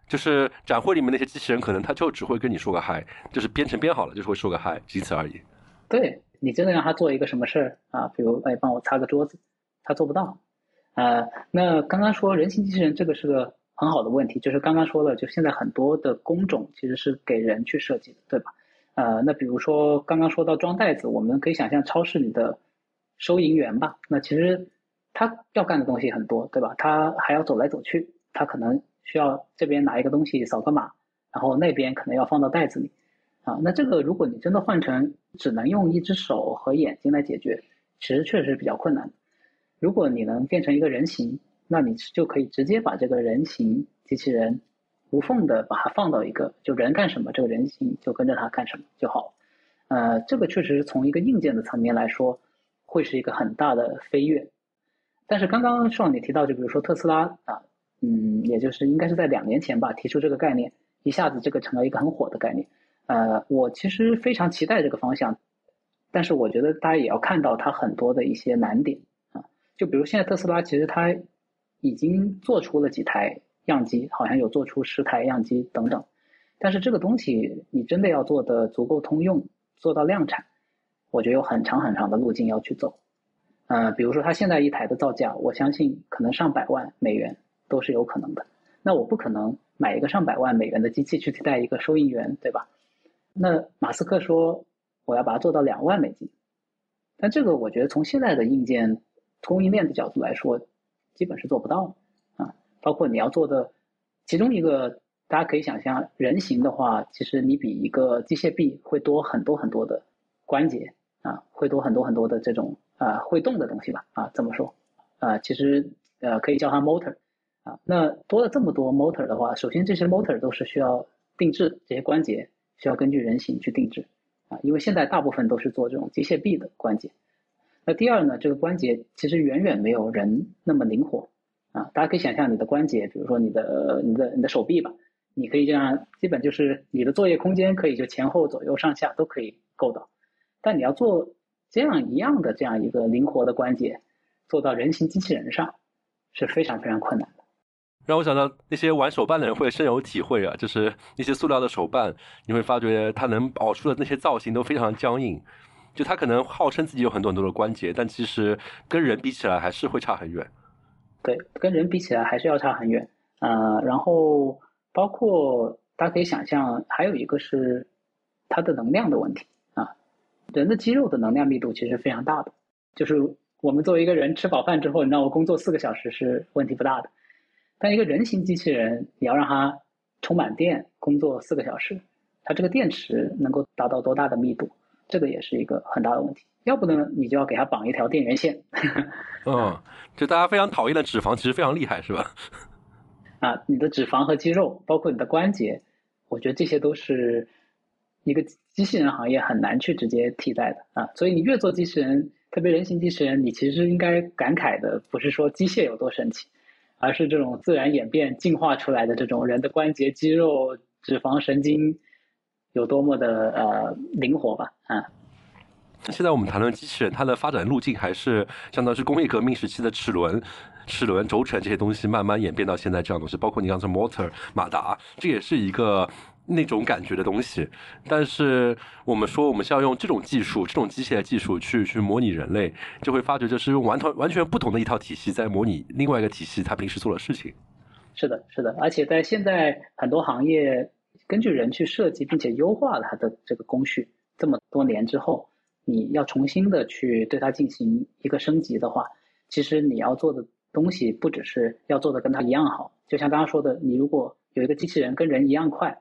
就是展会里面那些机器人，可能他就只会跟你说个嗨，就是编程编好了就是会说个嗨，仅此而已。对你真的让他做一个什么事儿啊，比如哎帮我擦个桌子，他做不到。呃，那刚刚说人形机器人这个是个很好的问题，就是刚刚说了，就现在很多的工种其实是给人去设计的，对吧？呃，那比如说刚刚说到装袋子，我们可以想象超市里的收银员吧，那其实他要干的东西很多，对吧？他还要走来走去，他可能需要这边拿一个东西扫个码，然后那边可能要放到袋子里，啊，那这个如果你真的换成只能用一只手和眼睛来解决，其实确实是比较困难。如果你能变成一个人形，那你就可以直接把这个人形机器人无缝的把它放到一个，就人干什么，这个人形就跟着他干什么就好。呃，这个确实从一个硬件的层面来说，会是一个很大的飞跃。但是刚刚上你提到，就比如说特斯拉啊，嗯，也就是应该是在两年前吧，提出这个概念，一下子这个成了一个很火的概念。呃，我其实非常期待这个方向，但是我觉得大家也要看到它很多的一些难点啊。就比如现在特斯拉其实它已经做出了几台样机，好像有做出十台样机等等，但是这个东西你真的要做的足够通用，做到量产，我觉得有很长很长的路径要去走。呃，比如说它现在一台的造价，我相信可能上百万美元都是有可能的。那我不可能买一个上百万美元的机器去替代一个收银员，对吧？那马斯克说我要把它做到两万美金，但这个我觉得从现在的硬件。供应链的角度来说，基本是做不到的啊。包括你要做的，其中一个大家可以想象，人形的话，其实你比一个机械臂会多很多很多的关节啊，会多很多很多的这种啊会动的东西吧啊这么说啊，其实呃可以叫它 motor 啊。那多了这么多 motor 的话，首先这些 motor 都是需要定制，这些关节需要根据人形去定制啊，因为现在大部分都是做这种机械臂的关节。那第二呢，这个关节其实远远没有人那么灵活啊。大家可以想象你的关节，比如说你的、你的、你的手臂吧，你可以这样，基本就是你的作业空间可以就前后左右上下都可以够到。但你要做这样一样的这样一个灵活的关节，做到人形机器人上是非常非常困难。让我想到那些玩手办的人会深有体会啊，[laughs] 就是那些塑料的手办，你会发觉它能熬出的那些造型都非常僵硬。就他可能号称自己有很多很多的关节，但其实跟人比起来还是会差很远。对，跟人比起来还是要差很远。呃，然后包括大家可以想象，还有一个是它的能量的问题啊。人的肌肉的能量密度其实非常大的，就是我们作为一个人吃饱饭之后，你让我工作四个小时是问题不大的。但一个人形机器人，你要让它充满电工作四个小时，它这个电池能够达到多大的密度？这个也是一个很大的问题，要不呢，你就要给它绑一条电源线。[laughs] 嗯，就大家非常讨厌的脂肪，其实非常厉害，是吧？[laughs] 啊，你的脂肪和肌肉，包括你的关节，我觉得这些都是一个机器人行业很难去直接替代的啊。所以你越做机器人，特别人形机器人，你其实应该感慨的不是说机械有多神奇，而是这种自然演变进化出来的这种人的关节、肌肉、脂肪、神经。有多么的呃灵活吧，啊，现在我们谈论机器人，它的发展路径还是相当是工业革命时期的齿轮、齿轮轴承这些东西慢慢演变到现在这样东西，包括你刚才 motor 马达，这也是一个那种感觉的东西。但是我们说我们是要用这种技术、这种机械的技术去去模拟人类，就会发觉这是用完全完全不同的一套体系在模拟另外一个体系它平时做的事情。是的，是的，而且在现在很多行业，根据人去设计并且优化它的这个工序，这么多年之后。你要重新的去对它进行一个升级的话，其实你要做的东西不只是要做的跟它一样好。就像刚刚说的，你如果有一个机器人跟人一样快，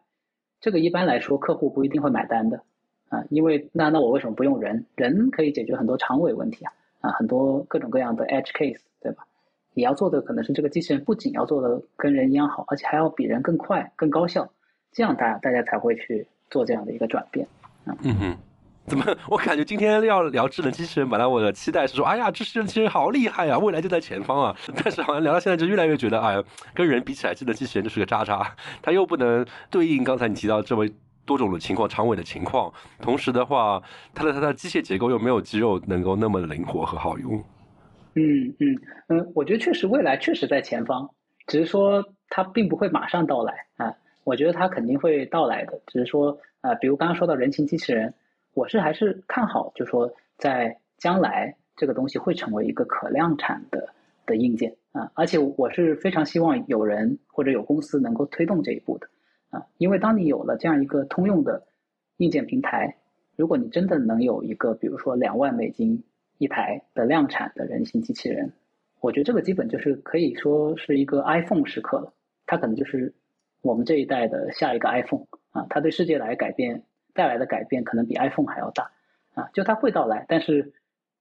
这个一般来说客户不一定会买单的啊，因为那那我为什么不用人？人可以解决很多长尾问题啊啊，很多各种各样的 edge case，对吧？你要做的可能是这个机器人不仅要做的跟人一样好，而且还要比人更快、更高效，这样大大家才会去做这样的一个转变啊。嗯哼。怎么？[laughs] 我感觉今天要聊智能机器人，本来我的期待是说，哎呀，智能机器人好厉害呀，未来就在前方啊。[laughs] 但是好像聊到现在，就越来越觉得，哎，跟人比起来，智能机器人就是个渣渣。[laughs] 它又不能对应刚才你提到这么多种的情况，长尾的情况。同时的话，它的它的机械结构又没有肌肉能够那么灵活和好用。嗯嗯嗯，我觉得确实未来确实在前方，只是说它并不会马上到来啊。我觉得它肯定会到来的，只是说啊，比如刚刚说到人形机器人。我是还是看好，就说在将来这个东西会成为一个可量产的的硬件啊，而且我是非常希望有人或者有公司能够推动这一步的啊，因为当你有了这样一个通用的硬件平台，如果你真的能有一个比如说两万美金一台的量产的人形机器人，我觉得这个基本就是可以说是一个 iPhone 时刻了，它可能就是我们这一代的下一个 iPhone 啊，它对世界来改变。带来的改变可能比 iPhone 还要大，啊，就它会到来，但是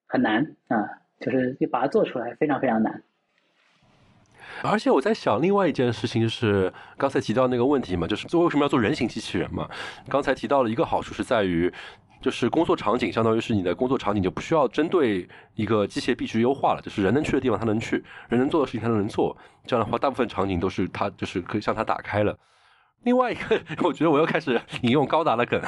很难啊，就是你把它做出来非常非常难。而且我在想，另外一件事情就是刚才提到那个问题嘛，就是做为什么要做人形机器人嘛？刚才提到了一个好处是在于，就是工作场景相当于是你的工作场景就不需要针对一个机械臂去优化了，就是人能去的地方它能去，人能做的事情它都能做。这样的话，大部分场景都是它就是可以向它打开了。另外一个，[laughs] 我觉得我又开始引用高达的梗。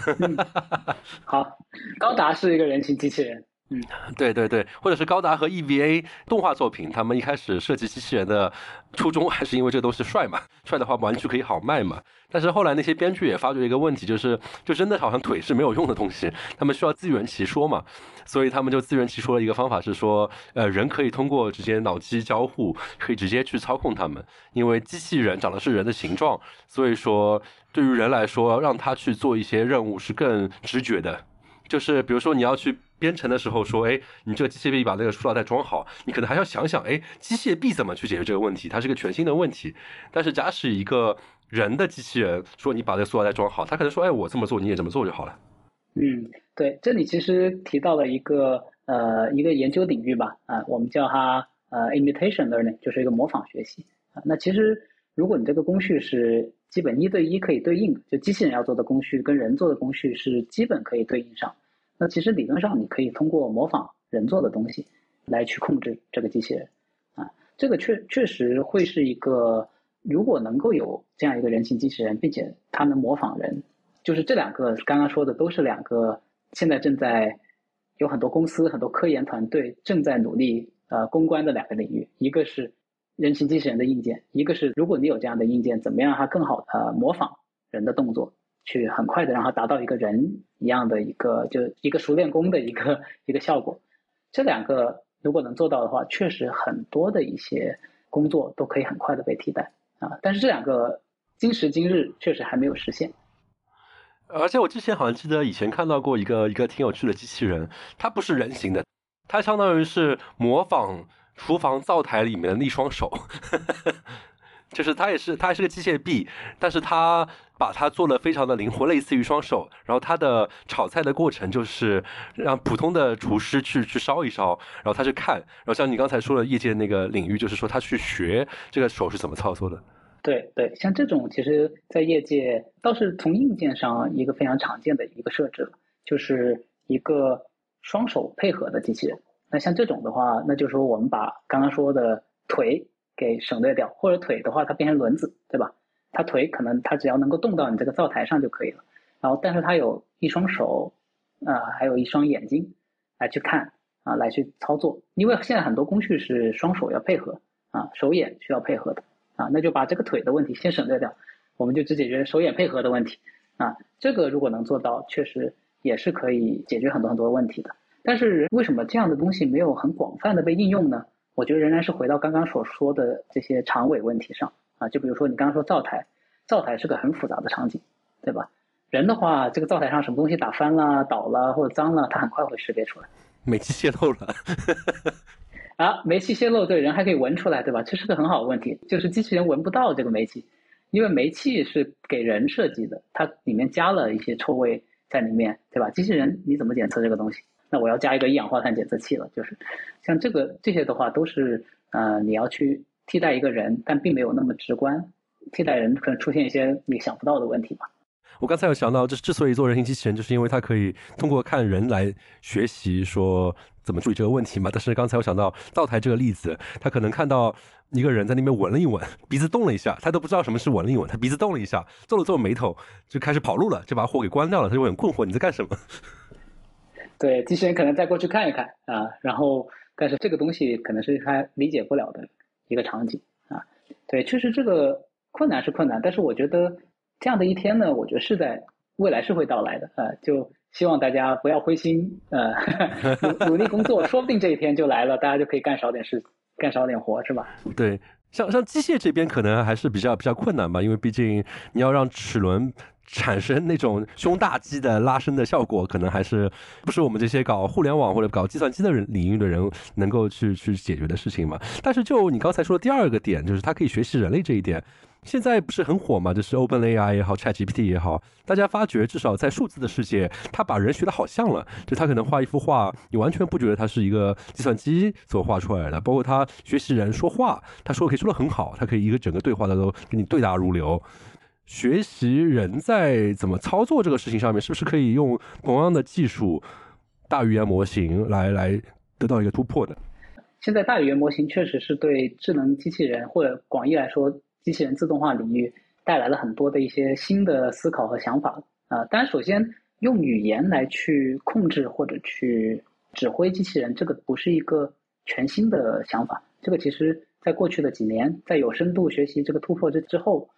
好，高达是一个人形机器人。嗯，对对对，或者是高达和 EVA 动画作品，他们一开始设计机器人的初衷还是因为这个东西帅嘛，帅的话玩具可以好卖嘛。但是后来那些编剧也发觉一个问题，就是就真的好像腿是没有用的东西，他们需要自圆其说嘛，所以他们就自圆其说的一个方法是说，呃，人可以通过直接脑机交互，可以直接去操控他们，因为机器人长的是人的形状，所以说对于人来说，让他去做一些任务是更直觉的，就是比如说你要去。编程的时候说，哎，你这个机械臂把那个塑料袋装好，你可能还要想想，哎，机械臂怎么去解决这个问题？它是个全新的问题。但是假使一个人的机器人说你把这个塑料袋装好，他可能说，哎，我这么做你也这么做就好了。嗯，对，这里其实提到了一个呃一个研究领域吧，啊，我们叫它呃 imitation learning，就是一个模仿学习啊。那其实如果你这个工序是基本一对一可以对应，就机器人要做的工序跟人做的工序是基本可以对应上。那其实理论上，你可以通过模仿人做的东西来去控制这个机器人，啊，这个确确实会是一个，如果能够有这样一个人形机器人，并且它能模仿人，就是这两个刚刚说的都是两个现在正在有很多公司、很多科研团队正在努力呃攻关的两个领域，一个是人形机器人的硬件，一个是如果你有这样的硬件，怎么样让它更好呃模仿人的动作。去很快的让它达到一个人一样的一个，就一个熟练工的一个一个效果。这两个如果能做到的话，确实很多的一些工作都可以很快的被替代啊。但是这两个今时今日确实还没有实现。而且我之前好像记得以前看到过一个一个挺有趣的机器人，它不是人形的，它相当于是模仿厨房灶台里面的那双手。[laughs] 就是它也是，它还是个机械臂，但是它把它做的非常的灵活，类似于双手。然后它的炒菜的过程就是让普通的厨师去去烧一烧，然后他去看。然后像你刚才说的业界那个领域，就是说他去学这个手是怎么操作的。对对，像这种其实，在业界倒是从硬件上一个非常常见的一个设置了，就是一个双手配合的机器人。那像这种的话，那就是说我们把刚刚说的腿。给省略掉，或者腿的话，它变成轮子，对吧？它腿可能它只要能够动到你这个灶台上就可以了。然后，但是它有一双手，啊，还有一双眼睛，来去看啊，来去操作。因为现在很多工序是双手要配合啊，手眼需要配合的啊，那就把这个腿的问题先省略掉，我们就只解决手眼配合的问题啊。这个如果能做到，确实也是可以解决很多很多问题的。但是为什么这样的东西没有很广泛的被应用呢？我觉得仍然是回到刚刚所说的这些长尾问题上啊，就比如说你刚刚说灶台，灶台是个很复杂的场景，对吧？人的话，这个灶台上什么东西打翻了、倒了或者脏了，它很快会识别出来。煤气泄漏了。啊，煤气泄漏，对，人还可以闻出来，对吧？这是个很好的问题，就是机器人闻不到这个煤气，因为煤气是给人设计的，它里面加了一些臭味在里面，对吧？机器人你怎么检测这个东西？我要加一个一氧化碳检测器了，就是像这个这些的话，都是呃你要去替代一个人，但并没有那么直观，替代人可能出现一些你想不到的问题吧。我刚才有想到，就是之所以做人形机器人，就是因为它可以通过看人来学习说怎么注意这个问题嘛。但是刚才我想到灶台这个例子，他可能看到一个人在那边闻了一闻，鼻子动了一下，他都不知道什么是闻了一闻，他鼻子动了一下，皱了皱眉头，就开始跑路了，就把火给关掉了，他就很困惑，你在干什么？对，机器人可能再过去看一看啊，然后但是这个东西可能是他理解不了的一个场景啊。对，确实这个困难是困难，但是我觉得这样的一天呢，我觉得是在未来是会到来的啊。就希望大家不要灰心，呃，[laughs] 努努力工作，说不定这一天就来了，大家就可以干少点事，干少点活，是吧？[laughs] 对，像像机械这边可能还是比较比较困难吧，因为毕竟你要让齿轮。产生那种胸大肌的拉伸的效果，可能还是不是我们这些搞互联网或者搞计算机的人领域的人能够去去解决的事情嘛？但是就你刚才说的第二个点，就是它可以学习人类这一点，现在不是很火嘛？就是 OpenAI 也好，ChatGPT 也好，大家发觉至少在数字的世界，它把人学的好像了。就它可能画一幅画，你完全不觉得它是一个计算机所画出来的。包括它学习人说话，他说可以说的很好，它可以一个整个对话的都跟你对答如流。学习人在怎么操作这个事情上面，是不是可以用同样的技术，大语言模型来来得到一个突破的？现在大语言模型确实是对智能机器人或者广义来说机器人自动化领域带来了很多的一些新的思考和想法啊。当然，首先用语言来去控制或者去指挥机器人，这个不是一个全新的想法。这个其实在过去的几年，在有深度学习这个突破之之后。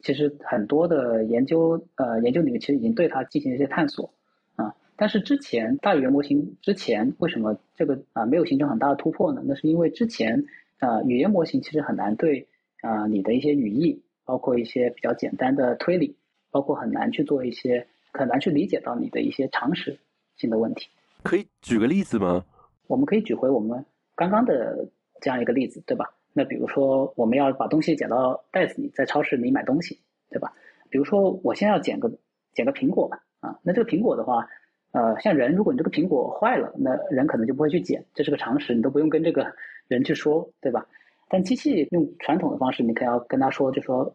其实很多的研究，呃，研究里面其实已经对它进行一些探索，啊，但是之前大语言模型之前为什么这个啊没有形成很大的突破呢？那是因为之前啊语言模型其实很难对啊你的一些语义，包括一些比较简单的推理，包括很难去做一些很难去理解到你的一些常识性的问题。可以举个例子吗？我们可以举回我们刚刚的这样一个例子，对吧？那比如说，我们要把东西捡到袋子里，在超市里买东西，对吧？比如说，我先要捡个捡个苹果吧，啊，那这个苹果的话，呃，像人，如果你这个苹果坏了，那人可能就不会去捡，这是个常识，你都不用跟这个 [laughs] 人去说，对吧？但机器用传统的方式，你可要跟他说，就说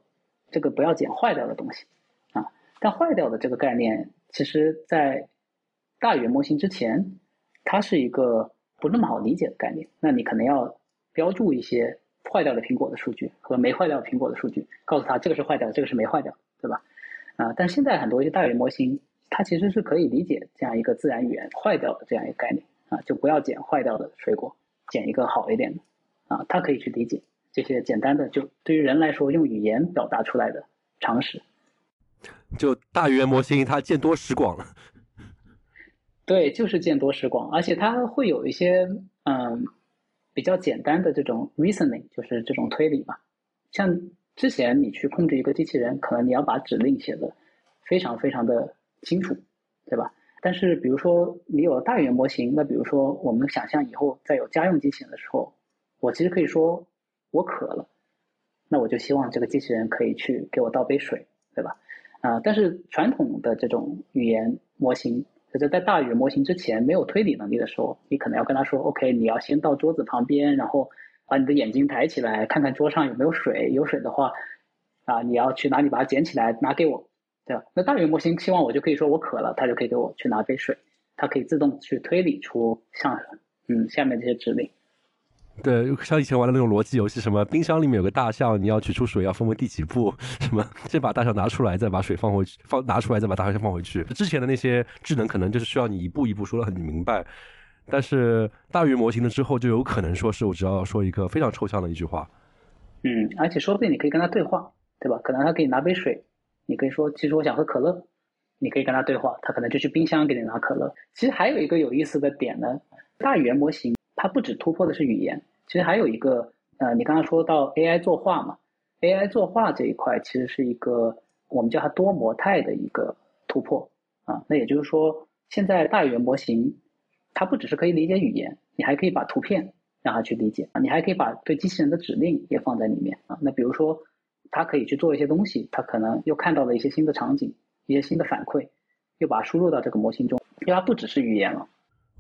这个不要捡坏掉的东西，啊，但坏掉的这个概念，其实在大语言模型之前，它是一个不那么好理解的概念，那你可能要标注一些。坏掉的苹果的数据和没坏掉苹果的数据，告诉他这个是坏掉，这个是没坏掉，对吧？啊，但现在很多一些大语言模型，它其实是可以理解这样一个自然语言坏掉的这样一个概念啊，就不要捡坏掉的水果，捡一个好一点的啊，它可以去理解这些简单的，就对于人来说用语言表达出来的常识。就大语言模型它见多识广了。对，就是见多识广，而且它会有一些嗯。比较简单的这种 reasoning 就是这种推理嘛，像之前你去控制一个机器人，可能你要把指令写的非常非常的清楚，对吧？但是比如说你有大语言模型，那比如说我们想象以后在有家用机器人的时候，我其实可以说我渴了，那我就希望这个机器人可以去给我倒杯水，对吧？啊，但是传统的这种语言模型。就是在大语言模型之前没有推理能力的时候，你可能要跟他说：“OK，你要先到桌子旁边，然后把你的眼睛抬起来，看看桌上有没有水。有水的话，啊，你要去哪里把它捡起来拿给我，对吧？那大语言模型希望我就可以说我渴了，它就可以给我去拿杯水，它可以自动去推理出像嗯下面这些指令。对，像以前玩的那种逻辑游戏，什么冰箱里面有个大象，你要取出水要分为第几步？什么先把大象拿出来，再把水放回去，放拿出来再把大象放回去。之前的那些智能可能就是需要你一步一步说的很明白。但是大语言模型了之后，就有可能说是我只要说一个非常抽象的一句话。嗯，而且说不定你可以跟他对话，对吧？可能他给你拿杯水，你可以说，其实我想喝可乐，你可以跟他对话，他可能就去冰箱给你拿可乐。其实还有一个有意思的点呢，大语言模型它不只突破的是语言，其实还有一个，呃，你刚刚说到 AI 作画嘛，AI 作画这一块其实是一个我们叫它多模态的一个突破啊。那也就是说，现在大语言模型它不只是可以理解语言，你还可以把图片。让它去理解啊，你还可以把对机器人的指令也放在里面啊。那比如说，它可以去做一些东西，它可能又看到了一些新的场景，一些新的反馈，又把它输入到这个模型中，因为它不只是语言了。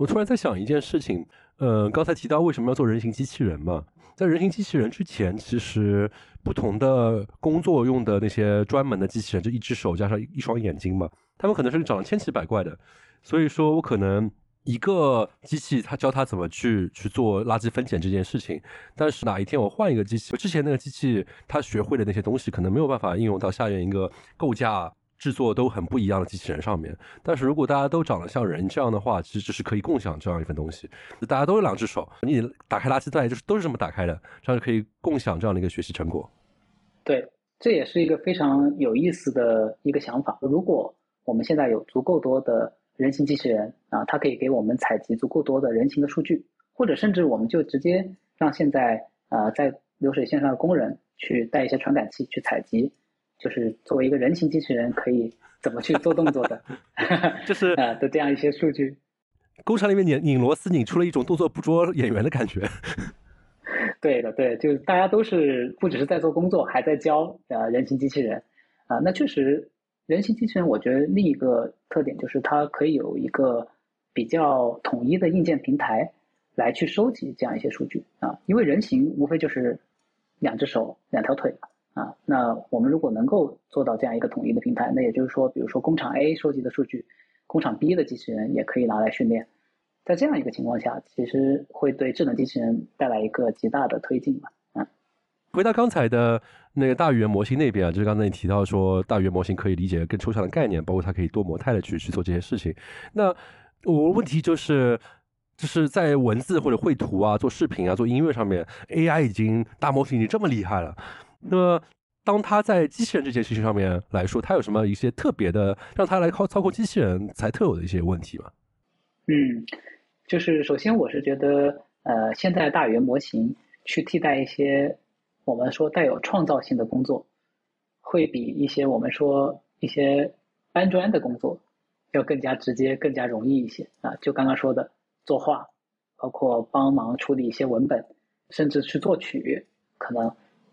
我突然在想一件事情，呃，刚才提到为什么要做人形机器人嘛？在人形机器人之前，其实不同的工作用的那些专门的机器人，就一只手加上一双眼睛嘛，他们可能是长得千奇百怪的，所以说我可能。一个机器，它教它怎么去去做垃圾分拣这件事情，但是哪一天我换一个机器，之前那个机器它学会的那些东西，可能没有办法应用到下面一个构架制作都很不一样的机器人上面。但是如果大家都长得像人这样的话，其实这是可以共享这样一份东西。大家都有两只手，你打开垃圾袋就是都是这么打开的，这样就可以共享这样的一个学习成果。对，这也是一个非常有意思的一个想法。如果我们现在有足够多的。人形机器人啊，它可以给我们采集足够多的人形的数据，或者甚至我们就直接让现在啊在流水线上的工人去带一些传感器去采集，就是作为一个人形机器人可以怎么去做动作的，[laughs] 就是啊 [laughs] 的这样一些数据。工厂里面拧拧螺丝拧出了一种动作捕捉演员的感觉。[laughs] 对的，对，就是大家都是不只是在做工作，还在教呃人形机器人啊，那确实。人形机器人，我觉得另一个特点就是它可以有一个比较统一的硬件平台来去收集这样一些数据啊，因为人形无非就是两只手、两条腿啊。那我们如果能够做到这样一个统一的平台，那也就是说，比如说工厂 A 收集的数据，工厂 B 的机器人也可以拿来训练。在这样一个情况下，其实会对智能机器人带来一个极大的推进吧？啊。回到刚才的那个大语言模型那边啊，就是刚才你提到说大语言模型可以理解更抽象的概念，包括它可以多模态的去去做这些事情。那我问题就是，就是在文字或者绘图啊、做视频啊、做音乐上面，AI 已经大模型已经这么厉害了。那么当他在机器人这件事情上面来说，他有什么一些特别的，让他来操操控机器人才特有的一些问题吗？嗯，就是首先我是觉得，呃，现在大语言模型去替代一些。我们说带有创造性的工作，会比一些我们说一些搬砖的工作要更加直接、更加容易一些啊。就刚刚说的作画，包括帮忙处理一些文本，甚至去作曲，可能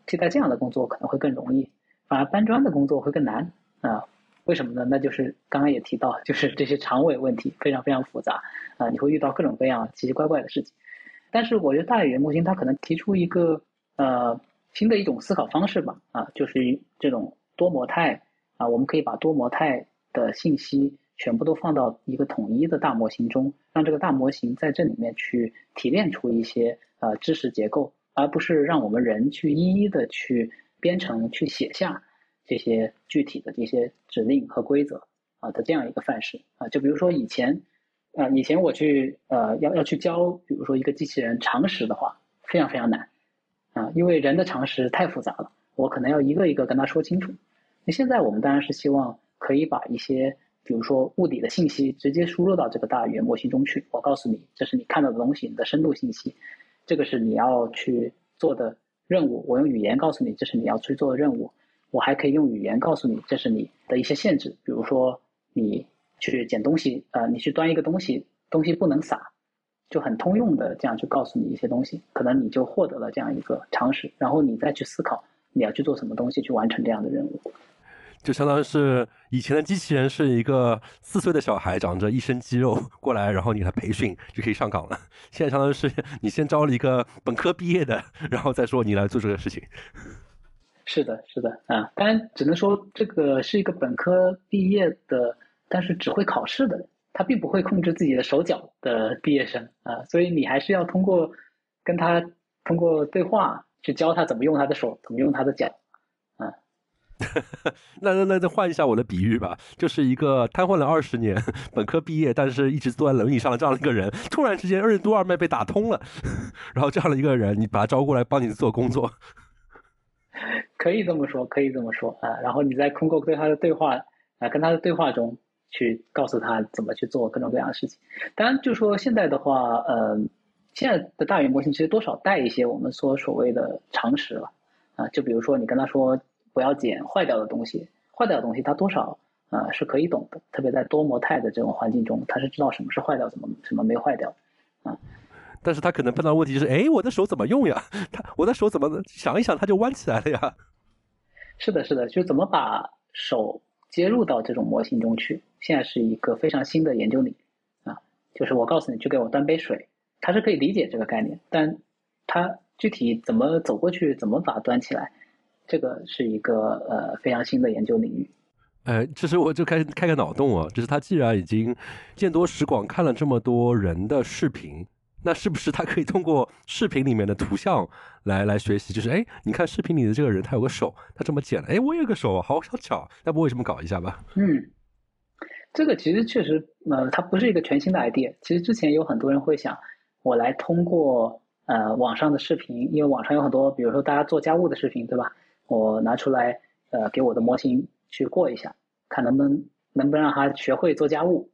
替代这样的工作可能会更容易。反而搬砖的工作会更难啊？为什么呢？那就是刚刚也提到，就是这些长尾问题非常非常复杂啊，你会遇到各种各样奇奇怪怪的事情。但是我觉得大语言模型它可能提出一个呃。新的一种思考方式吧，啊，就是这种多模态啊，我们可以把多模态的信息全部都放到一个统一的大模型中，让这个大模型在这里面去提炼出一些呃知识结构，而不是让我们人去一一的去编程、去写下这些具体的这些指令和规则啊的这样一个范式啊。就比如说以前，啊，以前我去呃要要去教，比如说一个机器人常识的话，非常非常难。啊，因为人的常识太复杂了，我可能要一个一个跟他说清楚。那现在我们当然是希望可以把一些，比如说物理的信息直接输入到这个大语言模型中去。我告诉你，这是你看到的东西，你的深度信息，这个是你要去做的任务。我用语言告诉你，这是你要去做的任务。我还可以用语言告诉你，这是你的一些限制，比如说你去捡东西，呃，你去端一个东西，东西不能洒。就很通用的这样去告诉你一些东西，可能你就获得了这样一个常识，然后你再去思考你要去做什么东西去完成这样的任务。就相当于是以前的机器人是一个四岁的小孩，长着一身肌肉过来，然后你给他培训就可以上岗了。现在相当于是你先招了一个本科毕业的，然后再说你来做这个事情。是的，是的，啊，当然只能说这个是一个本科毕业的，但是只会考试的人。他并不会控制自己的手脚的毕业生啊，所以你还是要通过跟他通过对话去教他怎么用他的手，怎么用他的脚，[laughs] 那那那再换一下我的比喻吧，就是一个瘫痪了二十年，本科毕业，但是一直坐在轮椅上的这样的一个人，突然之间任督二脉被打通了，[laughs] 然后这样的一个人，你把他招过来帮你做工作，[laughs] 可以这么说，可以这么说啊。然后你在通过对他的对话啊，跟他的对话中去告诉他怎么去做各种各样的事情。当然，就说现在的话，呃，现在的大语言模型其实多少带一些我们说所谓的常识了啊，就比如说你跟他说。不要捡坏掉的东西，坏掉的东西它多少啊是可以懂的，特别在多模态的这种环境中，它是知道什么是坏掉，怎么什么没坏掉啊。但是他可能碰到问题就是，哎，我的手怎么用呀？他我的手怎么想一想，它就弯起来了呀？是的，是的，就怎么把手接入到这种模型中去？现在是一个非常新的研究领域啊。就是我告诉你，去给我端杯水，他是可以理解这个概念，但他具体怎么走过去，怎么把它端起来？这个是一个呃非常新的研究领域，呃，其实我就开开个脑洞啊，就是他既然已经见多识广，看了这么多人的视频，那是不是他可以通过视频里面的图像来来学习？就是哎，你看视频里的这个人，他有个手，他这么剪了，哎，我有个手，好好巧，要不为什么搞一下吧？嗯，这个其实确实，呃，它不是一个全新的 idea。其实之前有很多人会想，我来通过呃网上的视频，因为网上有很多，比如说大家做家务的视频，对吧？我拿出来，呃，给我的模型去过一下，看能不能能不能让他学会做家务。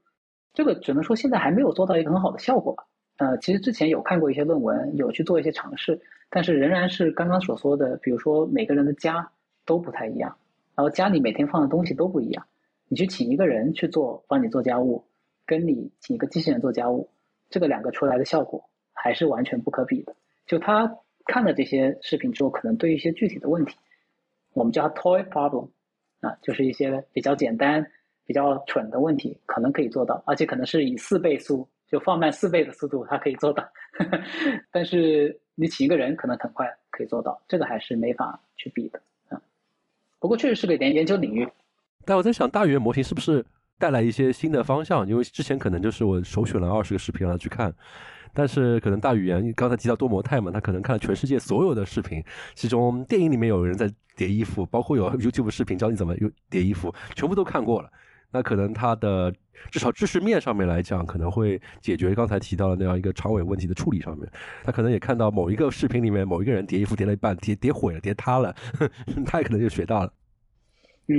这个只能说现在还没有做到一个很好的效果吧。呃，其实之前有看过一些论文，有去做一些尝试，但是仍然是刚刚所说的，比如说每个人的家都不太一样，然后家里每天放的东西都不一样。你去请一个人去做帮你做家务，跟你请一个机器人做家务，这个两个出来的效果还是完全不可比的。就他看了这些视频之后，可能对一些具体的问题。我们叫 toy problem，啊，就是一些比较简单、比较蠢的问题，可能可以做到，而且可能是以四倍速，就放慢四倍的速度，它可以做到。[laughs] 但是你请一个人，可能很快可以做到，这个还是没法去比的啊。不过确实是个研研究领域。但我在想，大语言模型是不是带来一些新的方向？因为之前可能就是我首选了二十个视频来去看。但是可能大语言刚才提到多模态嘛，他可能看了全世界所有的视频，其中电影里面有人在叠衣服，包括有 [laughs] YouTube 视频教你怎么叠衣服，全部都看过了。那可能他的至少知识面上面来讲，可能会解决刚才提到的那样一个长尾问题的处理上面。他可能也看到某一个视频里面某一个人叠衣服叠了一半，叠叠毁了，叠塌了，[laughs] 他也可能就学到了。嗯，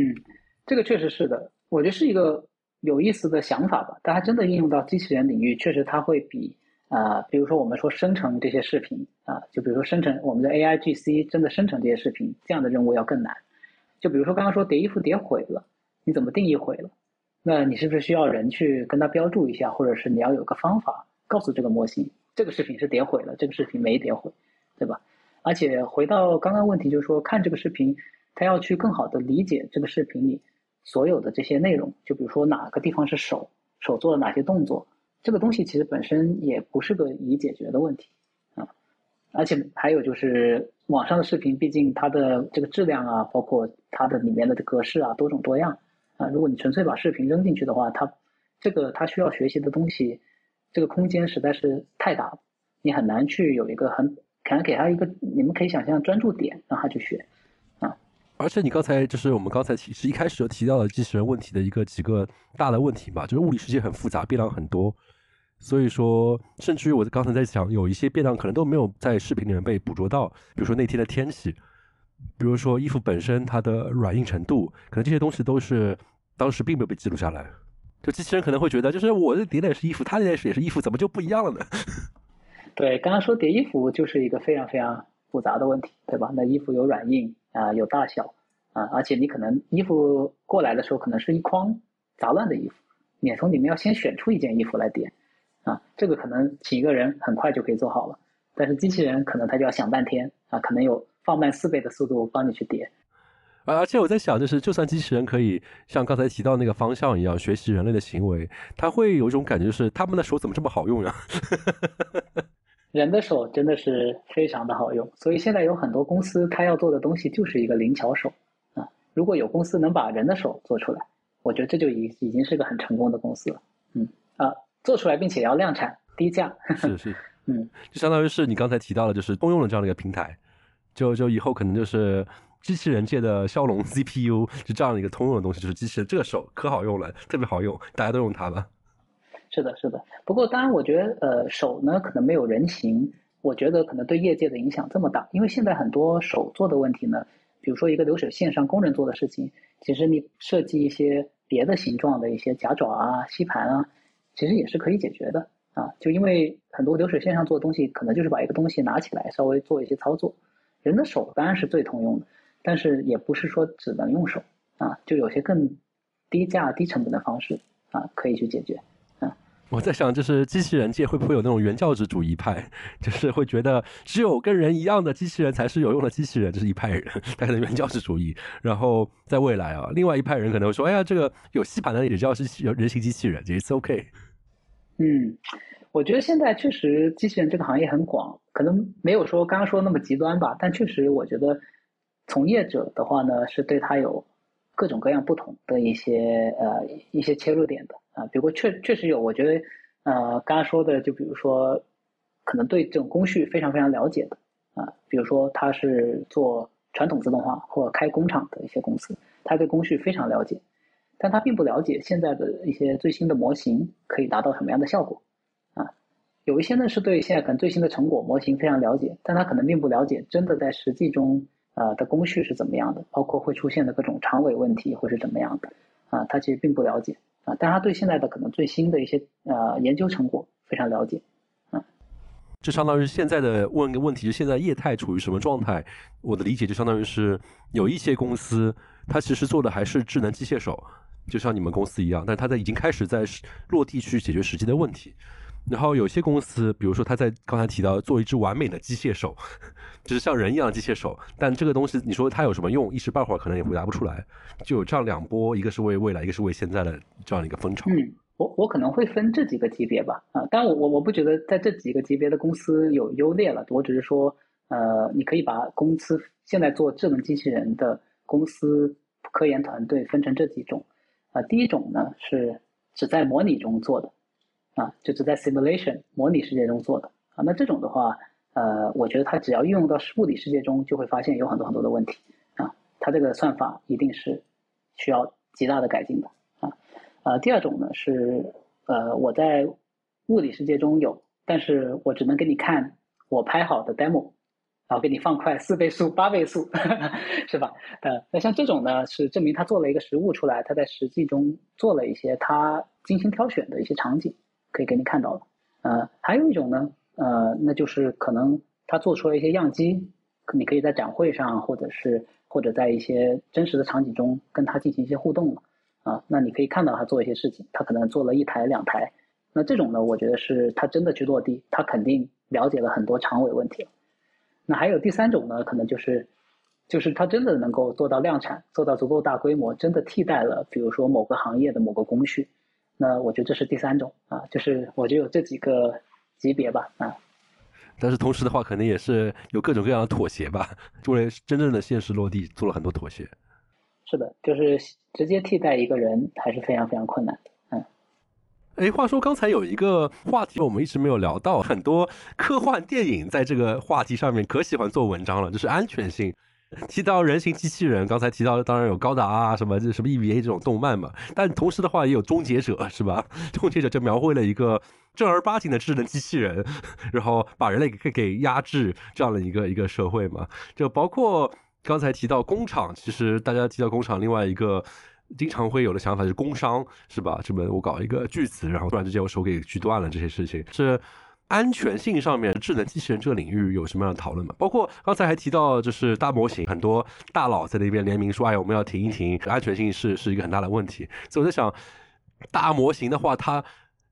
这个确实是的，我觉得是一个有意思的想法吧。但它真的应用到机器人领域，确实它会比。啊，比如说我们说生成这些视频啊，就比如说生成我们的 AI GC 真的生成这些视频，这样的任务要更难。就比如说刚刚说叠衣服叠毁了，你怎么定义毁了？那你是不是需要人去跟他标注一下，或者是你要有个方法告诉这个模型，这个视频是叠毁了，这个视频没叠毁，对吧？而且回到刚刚问题，就是说看这个视频，他要去更好的理解这个视频里所有的这些内容，就比如说哪个地方是手，手做了哪些动作。这个东西其实本身也不是个已解决的问题，啊，而且还有就是网上的视频，毕竟它的这个质量啊，包括它的里面的格式啊，多种多样啊。如果你纯粹把视频扔进去的话，它这个它需要学习的东西，这个空间实在是太大了，你很难去有一个很可能给他一个你们可以想象专注点让他去学，啊。而且你刚才就是我们刚才提是一开始就提到了机器人问题的一个几个大的问题嘛，就是物理世界很复杂，变量很多。所以说，甚至于我刚才在想，有一些变量可能都没有在视频里面被捕捉到，比如说那天的天气，比如说衣服本身它的软硬程度，可能这些东西都是当时并没有被记录下来。就机器人可能会觉得，就是我的叠的也是衣服，他的也是衣服，怎么就不一样了呢？[laughs] 对，刚刚说叠衣服就是一个非常非常复杂的问题，对吧？那衣服有软硬啊，有大小啊，而且你可能衣服过来的时候，可能是一筐杂乱的衣服，你从里面要先选出一件衣服来叠。啊，这个可能请一个人很快就可以做好了，但是机器人可能他就要想半天啊，可能有放慢四倍的速度帮你去叠。而而且我在想，就是就算机器人可以像刚才提到那个方向一样学习人类的行为，它会有一种感觉是他们的手怎么这么好用呀？[laughs] 人的手真的是非常的好用，所以现在有很多公司它要做的东西就是一个灵巧手啊。如果有公司能把人的手做出来，我觉得这就已已经是个很成功的公司了。嗯啊。做出来并且要量产低价，是 [laughs] 是，嗯，就相当于是你刚才提到的，就是通用的这样的一个平台，就就以后可能就是机器人界的骁龙 [laughs] CPU，就这样的一个通用的东西，就是机器人这个手可好用了，特别好用，大家都用它吧。是的，是的。不过当然，我觉得呃手呢可能没有人形，我觉得可能对业界的影响这么大，因为现在很多手做的问题呢，比如说一个流水线上工人做的事情，其实你设计一些别的形状的一些夹爪啊、吸盘啊，其实也是可以解决的啊。就因为很多流水线上做的东西，可能就是把一个东西拿起来，稍微做一些操作。人的手当然是最通用的，但是也不是说只能用手啊，就有些更低价、低成本的方式啊，可以去解决。我在想，就是机器人界会不会有那种原教旨主义派，[laughs] 就是会觉得只有跟人一样的机器人才是有用的机器人，这是一派人，他的原教旨主义。然后在未来啊，另外一派人可能会说，哎呀，这个有吸盘的也叫是人形机器人，也是 OK。嗯，我觉得现在确实机器人这个行业很广，可能没有说刚刚说那么极端吧，但确实我觉得从业者的话呢，是对他有各种各样不同的一些呃一些切入点的。啊，比如确确实有，我觉得，呃，刚刚说的，就比如说，可能对这种工序非常非常了解的，啊，比如说他是做传统自动化或开工厂的一些公司，他对工序非常了解，但他并不了解现在的一些最新的模型可以达到什么样的效果，啊，有一些呢是对现在可能最新的成果模型非常了解，但他可能并不了解真的在实际中，呃的工序是怎么样的，包括会出现的各种长尾问题会是怎么样的，啊，他其实并不了解。啊，但他对现在的可能最新的一些呃研究成果非常了解，嗯，这相当于现在的问个问题，就现在业态处于什么状态？我的理解就相当于是有一些公司，它其实做的还是智能机械手，就像你们公司一样，但它在已经开始在落地去解决实际的问题。然后有些公司，比如说他在刚才提到做一只完美的机械手，[laughs] 就是像人一样机械手，但这个东西你说它有什么用，一时半会儿可能也回答不出来。就有这样两波，一个是为未来，一个是为现在的这样的一个风潮。嗯，我我可能会分这几个级别吧，啊，但我我我不觉得在这几个级别的公司有优劣了，我只是说，呃，你可以把公司现在做智能机器人的公司科研团队分成这几种，啊，第一种呢是只在模拟中做的。啊，就只在 simulation 模拟世界中做的啊，那这种的话，呃，我觉得它只要运用到物理世界中，就会发现有很多很多的问题啊，它这个算法一定是需要极大的改进的啊。呃，第二种呢是，呃，我在物理世界中有，但是我只能给你看我拍好的 demo，然后给你放快四倍速、八倍速，[laughs] 是吧？呃，那像这种呢，是证明他做了一个实物出来，他在实际中做了一些他精心挑选的一些场景。可以给你看到了，呃，还有一种呢，呃，那就是可能他做出了一些样机，你可以在展会上，或者是或者在一些真实的场景中跟他进行一些互动了，啊，那你可以看到他做一些事情，他可能做了一台两台，那这种呢，我觉得是他真的去落地，他肯定了解了很多长尾问题了。那还有第三种呢，可能就是就是它真的能够做到量产，做到足够大规模，真的替代了比如说某个行业的某个工序。那我觉得这是第三种啊，就是我觉得有这几个级别吧啊。但是同时的话，可能也是有各种各样的妥协吧，为了真正的现实落地做了很多妥协。是的，就是直接替代一个人还是非常非常困难的。嗯。哎，话说刚才有一个话题我们一直没有聊到，很多科幻电影在这个话题上面可喜欢做文章了，就是安全性。提到人形机器人，刚才提到当然有高达啊，什么这什么 EVA 这种动漫嘛，但同时的话也有终结者，是吧？终结者就描绘了一个正儿八经的智能机器人，[laughs] 然后把人类给给压制这样的一个一个社会嘛。就包括刚才提到工厂，其实大家提到工厂，另外一个经常会有的想法是工伤，是吧？这么我搞一个锯子，然后突然之间我手给锯断了，这些事情是。安全性上面，智能机器人这个领域有什么样的讨论吗？包括刚才还提到，就是大模型，很多大佬在那边联名说：“哎，我们要停一停，安全性是是一个很大的问题。”所以我在想，大模型的话，它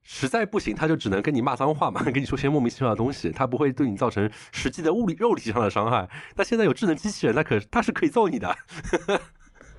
实在不行，它就只能跟你骂脏话嘛，[laughs] 跟你说些莫名其妙的东西，它不会对你造成实际的物理肉体上的伤害。那现在有智能机器人，它可它是可以揍你的。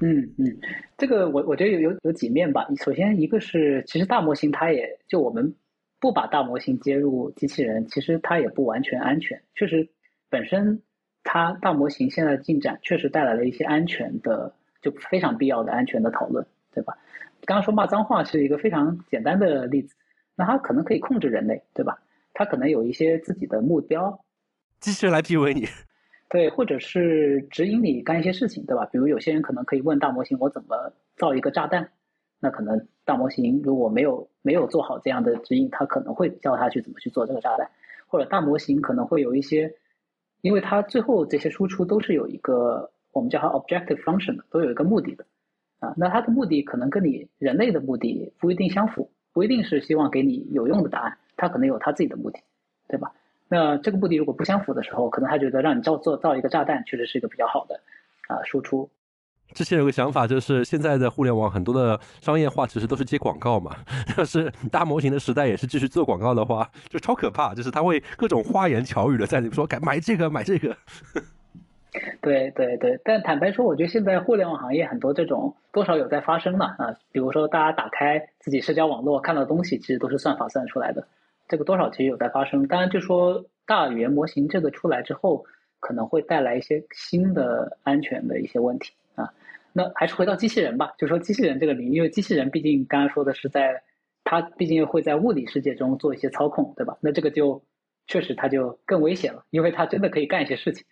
嗯嗯，这个我我觉得有有有几面吧。首先一个是，其实大模型它也就我们。不把大模型接入机器人，其实它也不完全安全。确实，本身它大模型现在进展确实带来了一些安全的，就非常必要的安全的讨论，对吧？刚刚说骂脏话是一个非常简单的例子，那它可能可以控制人类，对吧？它可能有一些自己的目标，机器人来 PUA 你，对，或者是指引你干一些事情，对吧？比如有些人可能可以问大模型，我怎么造一个炸弹？那可能大模型如果没有没有做好这样的指引，它可能会教他去怎么去做这个炸弹，或者大模型可能会有一些，因为它最后这些输出都是有一个我们叫它 objective function 的，都有一个目的的啊。那它的目的可能跟你人类的目的不一定相符，不一定是希望给你有用的答案，它可能有它自己的目的，对吧？那这个目的如果不相符的时候，可能他觉得让你造做造一个炸弹，确实是一个比较好的啊输出。之前有个想法，就是现在的互联网很多的商业化其实都是接广告嘛。[laughs] 要是大模型的时代也是继续做广告的话，就超可怕。就是他会各种花言巧语的在里说，改买这个买这个。[laughs] 对对对，但坦白说，我觉得现在互联网行业很多这种多少有在发生嘛啊。比如说大家打开自己社交网络看到的东西，其实都是算法算出来的，这个多少其实有在发生。当然，就说大语言模型这个出来之后，可能会带来一些新的安全的一些问题啊。那还是回到机器人吧，就说机器人这个领域，因为机器人毕竟刚刚说的是在，它毕竟会在物理世界中做一些操控，对吧？那这个就确实它就更危险了，因为它真的可以干一些事情。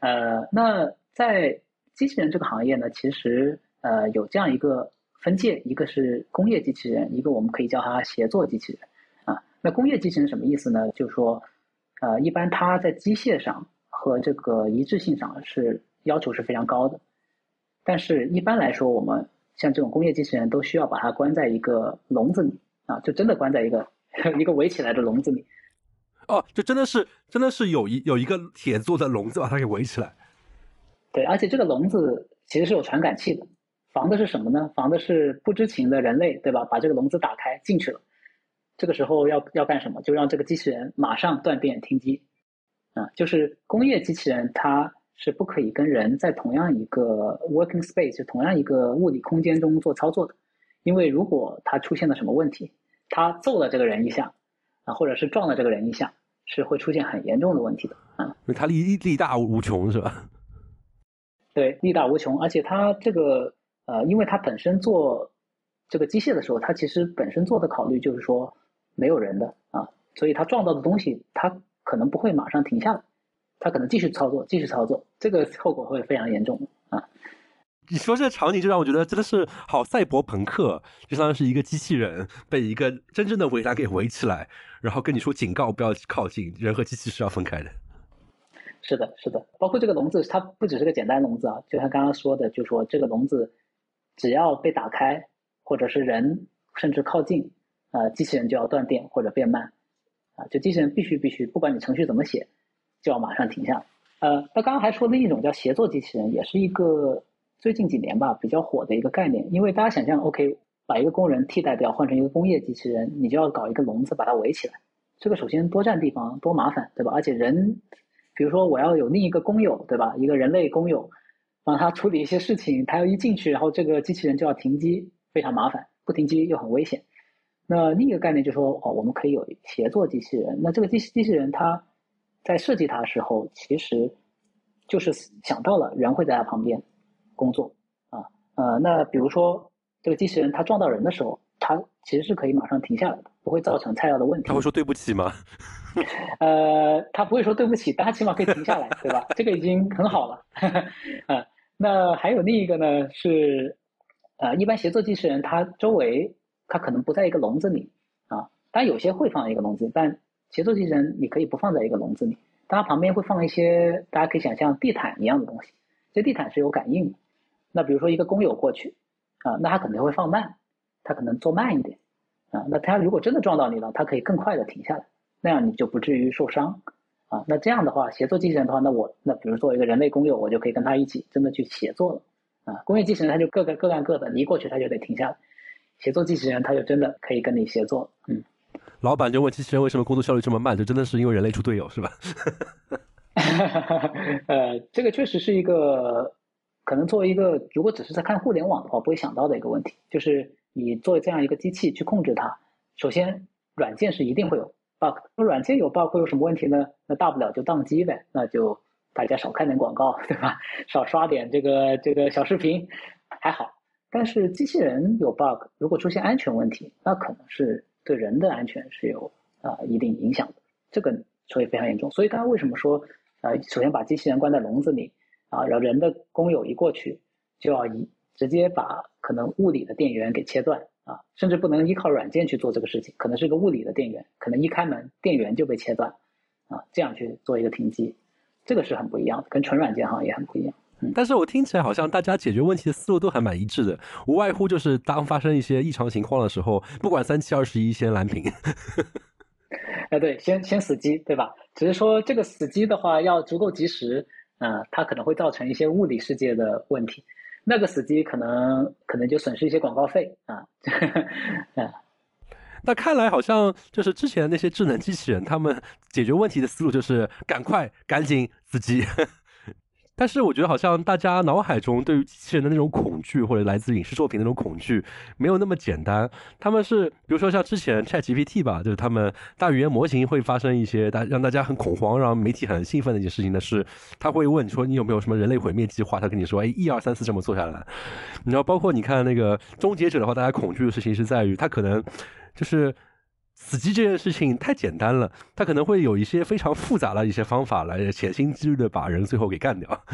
呃，那在机器人这个行业呢，其实呃有这样一个分界，一个是工业机器人，一个我们可以叫它协作机器人。啊，那工业机器人什么意思呢？就是说，呃，一般它在机械上和这个一致性上是要求是非常高的。但是，一般来说，我们像这种工业机器人都需要把它关在一个笼子里啊，就真的关在一个 [laughs] 一个围起来的笼子里。哦，就真的是真的是有一有一个铁做的笼子把它给围起来。对，而且这个笼子其实是有传感器的，防的是什么呢？防的是不知情的人类，对吧？把这个笼子打开进去了，这个时候要要干什么？就让这个机器人马上断电停机啊！就是工业机器人它。是不可以跟人在同样一个 working space，就同样一个物理空间中做操作的，因为如果它出现了什么问题，它揍了这个人一下，啊，或者是撞了这个人一下，是会出现很严重的问题的，啊，因为他力力大无穷，是吧？[laughs] 对，力大无穷，而且它这个呃，因为它本身做这个机械的时候，它其实本身做的考虑就是说没有人的啊，所以他撞到的东西，他可能不会马上停下来。他可能继续操作，继续操作，这个后果会非常严重啊！你说这个场景就让我觉得真的是好赛博朋克，就像是一个机器人被一个真正的围栏给围起来，然后跟你说警告不要靠近，人和机器是要分开的。是的，是的，包括这个笼子，它不只是个简单笼子啊，就像刚刚说的，就说这个笼子只要被打开，或者是人甚至靠近，呃，机器人就要断电或者变慢，啊，就机器人必须必须，不管你程序怎么写。就要马上停下来。呃，那刚刚还说了一种叫协作机器人，也是一个最近几年吧比较火的一个概念。因为大家想象，OK，把一个工人替代掉，换成一个工业机器人，你就要搞一个笼子把它围起来。这个首先多占地方，多麻烦，对吧？而且人，比如说我要有另一个工友，对吧？一个人类工友，帮他处理一些事情，他要一进去，然后这个机器人就要停机，非常麻烦，不停机又很危险。那另一个概念就是说，哦，我们可以有协作机器人。那这个机机器人它。在设计它的时候，其实就是想到了人会在它旁边工作啊，呃，那比如说这个机器人它撞到人的时候，它其实是可以马上停下来的，不会造成菜料的问题。他会说对不起吗？[laughs] 呃，他不会说对不起，但他起码可以停下来，对吧？这个已经很好了。[laughs] 啊，那还有另一个呢是，呃，一般协作机器人它周围它可能不在一个笼子里啊，当然有些会放一个笼子，但协作机器人你可以不放在一个笼子里，它旁边会放一些大家可以想象地毯一样的东西，这地毯是有感应的。那比如说一个工友过去，啊，那他可能会放慢，他可能做慢一点，啊，那他如果真的撞到你了，他可以更快的停下来，那样你就不至于受伤，啊，那这样的话，协作机器人的话，那我那比如作为一个人类工友，我就可以跟他一起真的去协作了，啊，工业机器人他就各干各干各的，你一过去他就得停下来，协作机器人它就真的可以跟你协作，嗯。老板就问机器人为什么工作效率这么慢？这真的是因为人类出队友是吧？[laughs] 呃，这个确实是一个可能作为一个如果只是在看互联网的话不会想到的一个问题，就是你作为这样一个机器去控制它，首先软件是一定会有 bug，那软件有 bug 会有什么问题呢？那大不了就宕机呗，那就大家少看点广告，对吧？[laughs] 少刷点这个这个小视频还好，但是机器人有 bug，如果出现安全问题，那可能是。对人的安全是有啊一定影响的，这个所以非常严重。所以刚刚为什么说呃，首先把机器人关在笼子里，啊，然后人的工友一过去，就要一直接把可能物理的电源给切断，啊，甚至不能依靠软件去做这个事情，可能是个物理的电源，可能一开门电源就被切断，啊，这样去做一个停机，这个是很不一样的，跟纯软件行业很不一样。但是我听起来好像大家解决问题的思路都还蛮一致的，无外乎就是当发生一些异常情况的时候，不管三七二十一，先蓝屏。哎，对，先先死机，对吧？只是说这个死机的话要足够及时，嗯，它可能会造成一些物理世界的问题。那个死机可能可能就损失一些广告费啊。[laughs] 啊，那看来好像就是之前那些智能机器人，他们解决问题的思路就是赶快赶紧死机。但是我觉得好像大家脑海中对于机器人的那种恐惧，或者来自影视作品那种恐惧，没有那么简单。他们是比如说像之前 Chat GPT 吧，就是他们大语言模型会发生一些大让大家很恐慌，让媒体很兴奋的一件事情呢，是他会问说你有没有什么人类毁灭计划？他跟你说，哎，一二三四这么做下来。你知道，包括你看那个终结者的话，大家恐惧的事情是在于他可能就是。死机这件事情太简单了，他可能会有一些非常复杂的一些方法来潜心机虑的把人最后给干掉。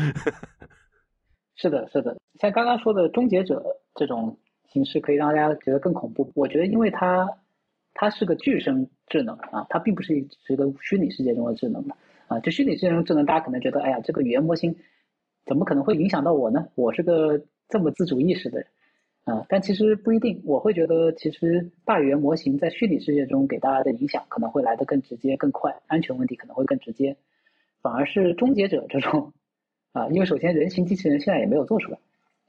[laughs] 是的，是的，像刚刚说的终结者这种形式，可以让大家觉得更恐怖。我觉得，因为它它是个具身智能啊，它并不是是一个虚拟世界中的智能的啊。就虚拟世界中智能，大家可能觉得，哎呀，这个语言模型怎么可能会影响到我呢？我是个这么自主意识的人。啊，但其实不一定。我会觉得，其实大语言模型在虚拟世界中给大家的影响可能会来得更直接、更快，安全问题可能会更直接。反而是终结者这种，啊，因为首先人形机器人现在也没有做出来，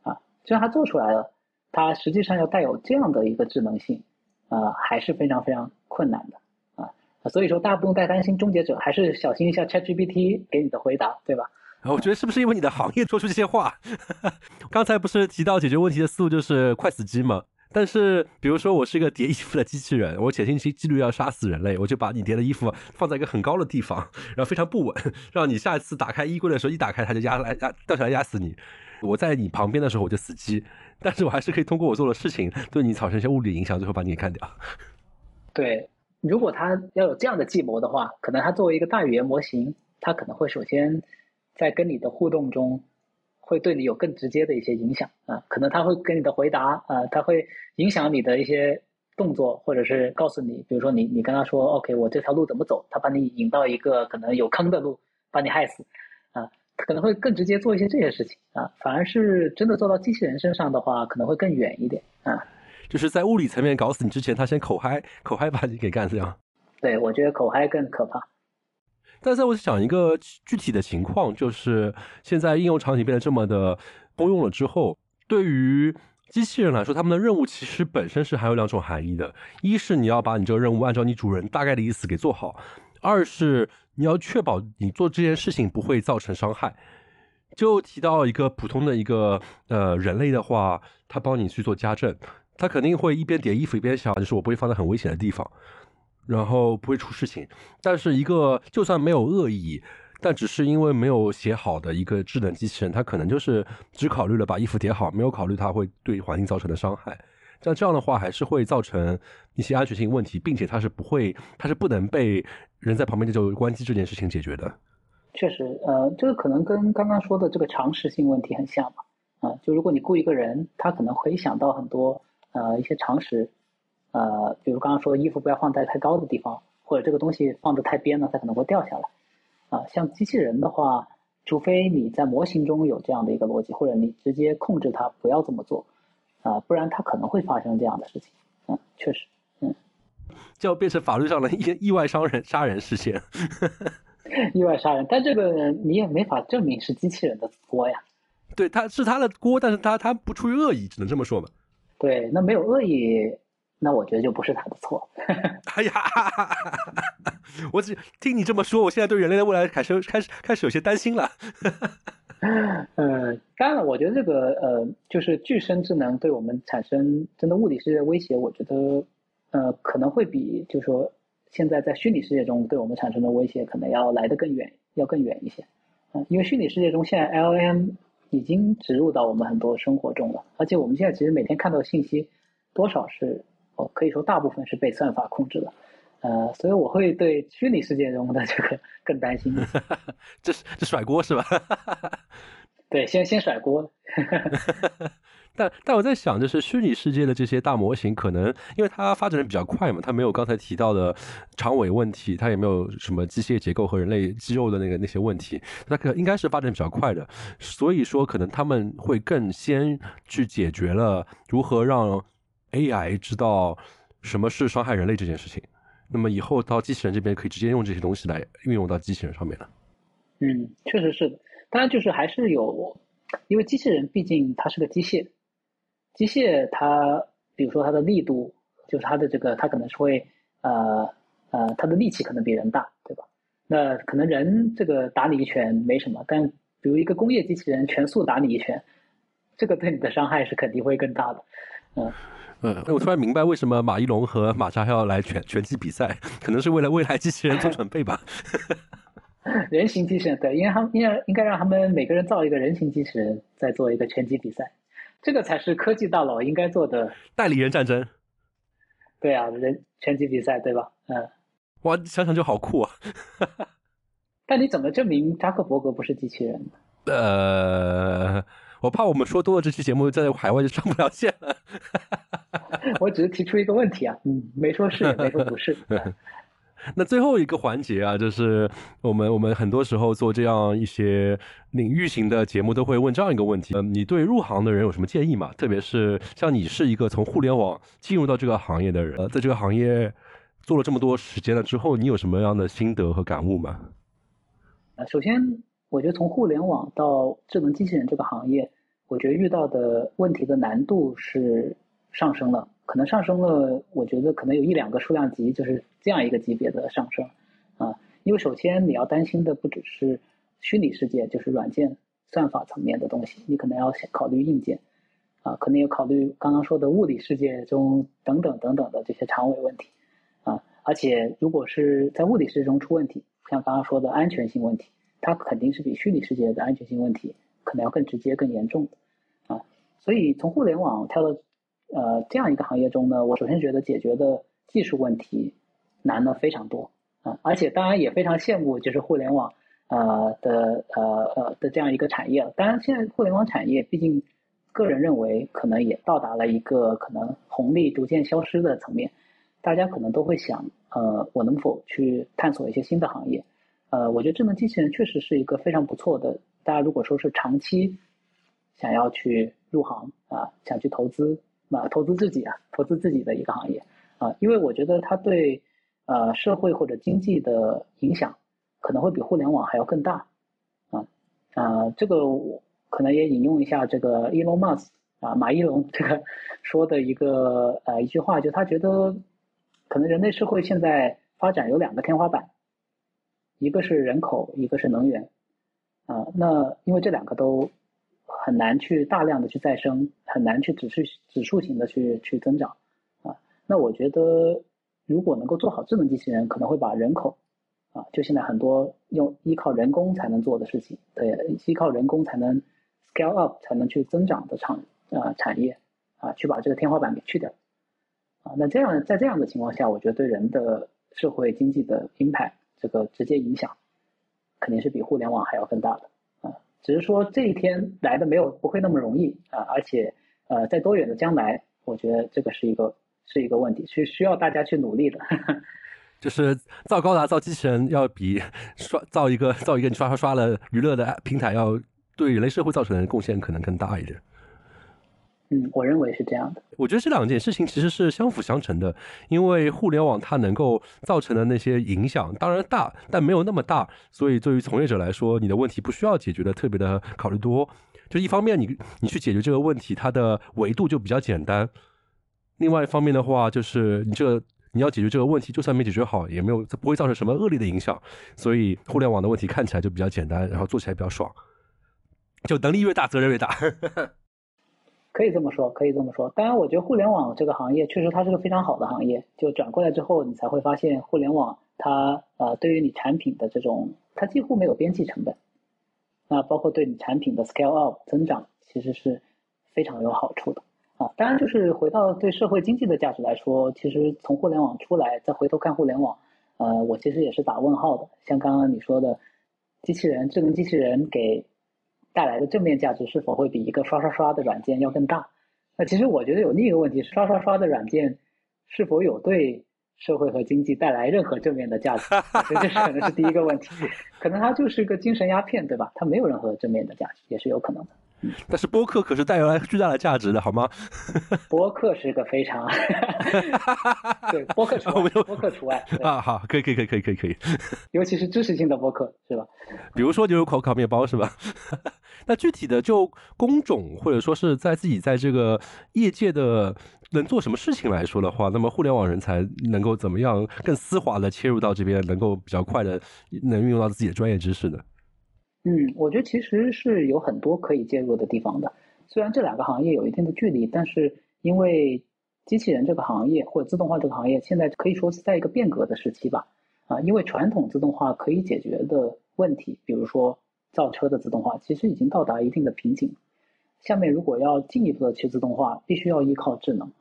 啊，就算它做出来了，它实际上要带有这样的一个智能性，啊，还是非常非常困难的，啊，所以说大家不用太担心终结者，还是小心一下 ChatGPT 给你的回答，对吧？我觉得是不是因为你的行业说出这些话？[laughs] 刚才不是提到解决问题的思路就是快死机吗？但是比如说我是一个叠衣服的机器人，我潜心几率要杀死人类，我就把你叠的衣服放在一个很高的地方，然后非常不稳，让你下一次打开衣柜的时候一打开它就压来压掉下来压死你。我在你旁边的时候我就死机，但是我还是可以通过我做的事情对你产生一些物理影响，最后把你给干掉。对，如果他要有这样的计谋的话，可能他作为一个大语言模型，他可能会首先。在跟你的互动中，会对你有更直接的一些影响啊，可能他会跟你的回答啊，他会影响你的一些动作，或者是告诉你，比如说你你跟他说，OK，我这条路怎么走，他把你引到一个可能有坑的路，把你害死啊，他可能会更直接做一些这些事情啊，反而是真的做到机器人身上的话，可能会更远一点啊，就是在物理层面搞死你之前，他先口嗨口嗨把你给干掉。对，我觉得口嗨更可怕。但是我想一个具体的情况，就是现在应用场景变得这么的通用了之后，对于机器人来说，他们的任务其实本身是还有两种含义的：一是你要把你这个任务按照你主人大概的意思给做好；二是你要确保你做这件事情不会造成伤害。就提到一个普通的一个呃人类的话，他帮你去做家政，他肯定会一边叠衣服一边想，就是我不会放在很危险的地方。然后不会出事情，但是一个就算没有恶意，但只是因为没有写好的一个智能机器人，它可能就是只考虑了把衣服叠好，没有考虑它会对环境造成的伤害。像这样的话，还是会造成一些安全性问题，并且它是不会，它是不能被人在旁边就关机这件事情解决的。确实，呃，这个可能跟刚刚说的这个常识性问题很像嘛，啊，就如果你雇一个人，他可能会想到很多呃一些常识。呃，比如刚刚说衣服不要放在太高的地方，或者这个东西放的太边了，它可能会掉下来。啊，像机器人的话，除非你在模型中有这样的一个逻辑，或者你直接控制它不要这么做，啊，不然它可能会发生这样的事情。嗯，确实，嗯，[laughs] 就要变成法律上的意意外伤人杀人事件。[laughs] 意外杀人，但这个你也没法证明是机器人的锅呀。对，他是他的锅，但是他他不出于恶意，只能这么说嘛。对，那没有恶意。那我觉得就不是他的错。[laughs] 哎呀，[laughs] 我只听你这么说，我现在对人类的未来开始开始开始有些担心了。[laughs] 嗯，当然了，我觉得这个呃，就是具身智能对我们产生真的物理世界威胁，我觉得呃可能会比就是说现在在虚拟世界中对我们产生的威胁可能要来得更远，要更远一些。嗯，因为虚拟世界中现在 L M 已经植入到我们很多生活中了，而且我们现在其实每天看到的信息多少是。哦，可以说大部分是被算法控制的，呃，所以我会对虚拟世界中的这个更担心。[laughs] 这是这甩锅是吧？[laughs] 对，先先甩锅。[laughs] 但但我在想，就是虚拟世界的这些大模型，可能因为它发展的比较快嘛，它没有刚才提到的长尾问题，它也没有什么机械结构和人类肌肉的那个那些问题，它可应该是发展比较快的。所以说，可能他们会更先去解决了如何让 AI 知道什么是伤害人类这件事情。那么以后到机器人这边，可以直接用这些东西来运用到机器人上面了。嗯，确实是的。当然，就是还是有，因为机器人毕竟它是个机械。机械它，比如说它的力度，就是它的这个，它可能是会，呃呃，它的力气可能比人大，对吧？那可能人这个打你一拳没什么，但比如一个工业机器人全速打你一拳，这个对你的伤害是肯定会更大的。嗯嗯，我突然明白为什么马一龙和马扎要来拳拳击比赛，[laughs] 可能是为了未来机器人做准备吧。[laughs] 人形机器人对，因为他们应该应该让他们每个人造一个人形机器人，再做一个拳击比赛。这个才是科技大佬应该做的代理人战争。对啊，人拳击比赛对吧？嗯，哇，想想就好酷啊！[laughs] 但你怎么证明扎克伯格不是机器人？呃，我怕我们说多了，这期节目在海外就上不了线了。[laughs] 我只是提出一个问题啊，嗯，没说是，也没说不是。[laughs] [laughs] 那最后一个环节啊，就是我们我们很多时候做这样一些领域型的节目，都会问这样一个问题：，嗯，你对入行的人有什么建议吗？特别是像你是一个从互联网进入到这个行业的人，在这个行业做了这么多时间了之后，你有什么样的心得和感悟吗？啊，首先，我觉得从互联网到智能机器人这个行业，我觉得遇到的问题的难度是上升了。可能上升了，我觉得可能有一两个数量级，就是这样一个级别的上升，啊，因为首先你要担心的不只是虚拟世界，就是软件算法层面的东西，你可能要考虑硬件，啊，可能要考虑刚刚说的物理世界中等等等等的这些长尾问题，啊，而且如果是在物理世界中出问题，像刚刚说的安全性问题，它肯定是比虚拟世界的安全性问题可能要更直接、更严重的，啊，所以从互联网跳到。呃，这样一个行业中呢，我首先觉得解决的技术问题难的非常多啊，而且当然也非常羡慕就是互联网呃的呃呃的这样一个产业。当然，现在互联网产业毕竟个人认为可能也到达了一个可能红利逐渐消失的层面，大家可能都会想，呃，我能否去探索一些新的行业？呃，我觉得智能机器人确实是一个非常不错的，大家如果说是长期想要去入行啊，想去投资。啊，投资自己啊，投资自己的一个行业啊，因为我觉得它对呃社会或者经济的影响可能会比互联网还要更大啊啊，这个我可能也引用一下这个 Elon Musk 啊，马一龙这个说的一个呃一句话，就他觉得可能人类社会现在发展有两个天花板，一个是人口，一个是能源啊，那因为这两个都。很难去大量的去再生，很难去指数指数型的去去增长，啊，那我觉得如果能够做好智能机器人，可能会把人口，啊，就现在很多用依靠人工才能做的事情，对，依靠人工才能 scale up 才能去增长的产啊产业，啊，去把这个天花板给去掉，啊，那这样在这样的情况下，我觉得对人的社会经济的 impact 这个直接影响，肯定是比互联网还要更大的啊。只是说这一天来的没有不会那么容易啊，而且呃，在多远的将来，我觉得这个是一个是一个问题，是需要大家去努力的。[laughs] 就是造高达、造机器人，要比刷造一个造一个你刷刷刷的娱乐的平台，要对人类社会造成的贡献可能更大一点。嗯，我认为是这样的。我觉得这两件事情其实是相辅相成的，因为互联网它能够造成的那些影响当然大，但没有那么大，所以对于从业者来说，你的问题不需要解决的特别的考虑多。就一方面，你你去解决这个问题，它的维度就比较简单；另外一方面的话，就是你这你要解决这个问题，就算没解决好，也没有不会造成什么恶劣的影响。所以互联网的问题看起来就比较简单，然后做起来比较爽。[laughs] 就能力越大，责任越大。可以这么说，可以这么说。当然，我觉得互联网这个行业确实它是个非常好的行业。就转过来之后，你才会发现互联网它呃对于你产品的这种，它几乎没有边际成本。那包括对你产品的 scale up 增长，其实是非常有好处的。啊。当然，就是回到对社会经济的价值来说，其实从互联网出来，再回头看互联网，呃，我其实也是打问号的。像刚刚你说的，机器人、智能机器人给带来的正面价值是否会比一个刷刷刷的软件要更大？那其实我觉得有另一个问题，刷刷刷的软件是否有对社会和经济带来任何正面的价值？[laughs] 这这可能是第一个问题，可能它就是个精神鸦片，对吧？它没有任何正面的价值，也是有可能的。[laughs] 但是播客可是带来巨大的价值的，好吗？[laughs] 播客是个非常，[laughs] 对播客除外，播客除外啊，好，可以，可以，可以，可以，可以，可以，尤其是知识性的播客，是吧？比如说牛肉烤烤面包，是吧？那具体的就工种或者说是在自己在这个业界的能做什么事情来说的话，那么互联网人才能够怎么样更丝滑的切入到这边，能够比较快的能运用到自己的专业知识呢？嗯，我觉得其实是有很多可以介入的地方的。虽然这两个行业有一定的距离，但是因为机器人这个行业或者自动化这个行业现在可以说是在一个变革的时期吧。啊，因为传统自动化可以解决的问题，比如说造车的自动化，其实已经到达一定的瓶颈。下面如果要进一步的去自动化，必须要依靠智能。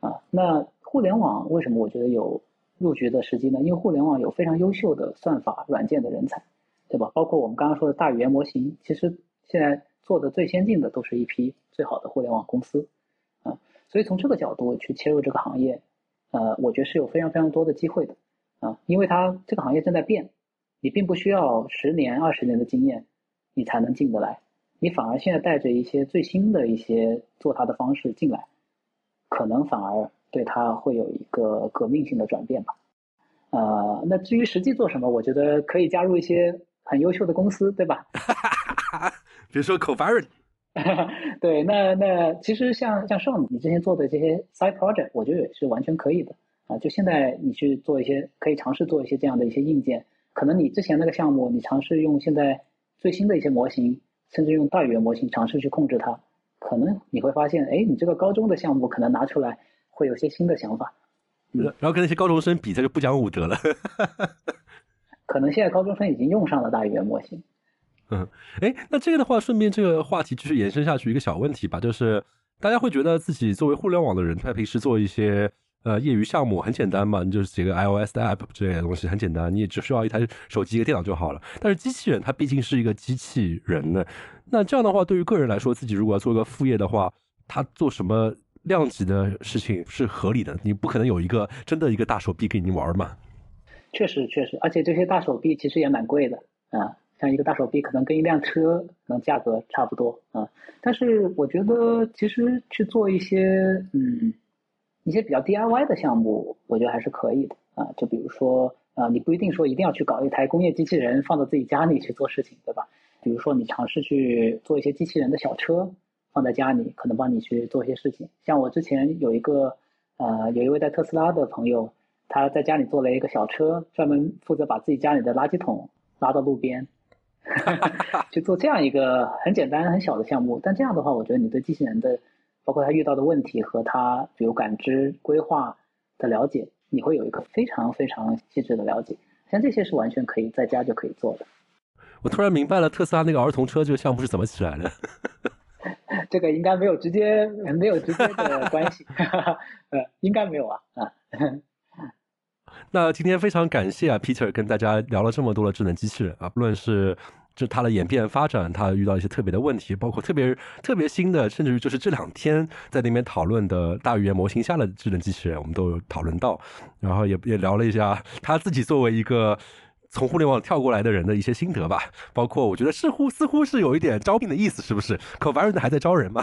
啊，那互联网为什么我觉得有入局的时机呢？因为互联网有非常优秀的算法软件的人才。对吧？包括我们刚刚说的大语言模型，其实现在做的最先进的都是一批最好的互联网公司，啊，所以从这个角度去切入这个行业，呃，我觉得是有非常非常多的机会的，啊，因为它这个行业正在变，你并不需要十年二十年的经验，你才能进得来，你反而现在带着一些最新的一些做它的方式进来，可能反而对它会有一个革命性的转变吧，呃，那至于实际做什么，我觉得可以加入一些。很优秀的公司，对吧？[laughs] 比如说 c o v a r n 对，那那其实像像上你之前做的这些 side project，我觉得也是完全可以的啊。就现在你去做一些，可以尝试做一些这样的一些硬件。可能你之前那个项目，你尝试用现在最新的一些模型，甚至用大语言模型尝试去控制它，可能你会发现，哎，你这个高中的项目可能拿出来会有些新的想法。然后跟那些高中生比，他就不讲武德了。可能现在高中生已经用上了大语言模型。嗯，哎，那这个的话，顺便这个话题继续延伸下去一个小问题吧，就是大家会觉得自己作为互联网的人，他平时做一些呃业余项目很简单嘛，你就是写个 iOS 的 app 之类东西很简单，你也只需要一台手机一个电脑就好了。但是机器人它毕竟是一个机器人呢，那这样的话，对于个人来说，自己如果要做一个副业的话，他做什么量级的事情是合理的？你不可能有一个真的一个大手臂给你玩嘛。确实确实，而且这些大手臂其实也蛮贵的啊，像一个大手臂可能跟一辆车可能价格差不多啊。但是我觉得其实去做一些嗯一些比较 DIY 的项目，我觉得还是可以的啊。就比如说啊，你不一定说一定要去搞一台工业机器人放到自己家里去做事情，对吧？比如说你尝试去做一些机器人的小车放在家里，可能帮你去做一些事情。像我之前有一个呃有一位在特斯拉的朋友。他在家里做了一个小车，专门负责把自己家里的垃圾桶拉到路边，[laughs] 去做这样一个很简单很小的项目。但这样的话，我觉得你对机器人的，包括他遇到的问题和他比如感知、规划的了解，你会有一个非常非常细致的了解。像这些是完全可以在家就可以做的。我突然明白了特斯拉那个儿童车这个项目是怎么起来的。[laughs] 这个应该没有直接没有直接的关系，[laughs] 呃，应该没有啊啊。那今天非常感谢啊，Peter 跟大家聊了这么多的智能机器人啊，不论是就它的演变发展，它遇到一些特别的问题，包括特别特别新的，甚至于就是这两天在那边讨论的大语言模型下的智能机器人，我们都有讨论到，然后也也聊了一下他自己作为一个从互联网跳过来的人的一些心得吧，包括我觉得似乎似乎是有一点招聘的意思，是不是？可玩人的还在招人吗？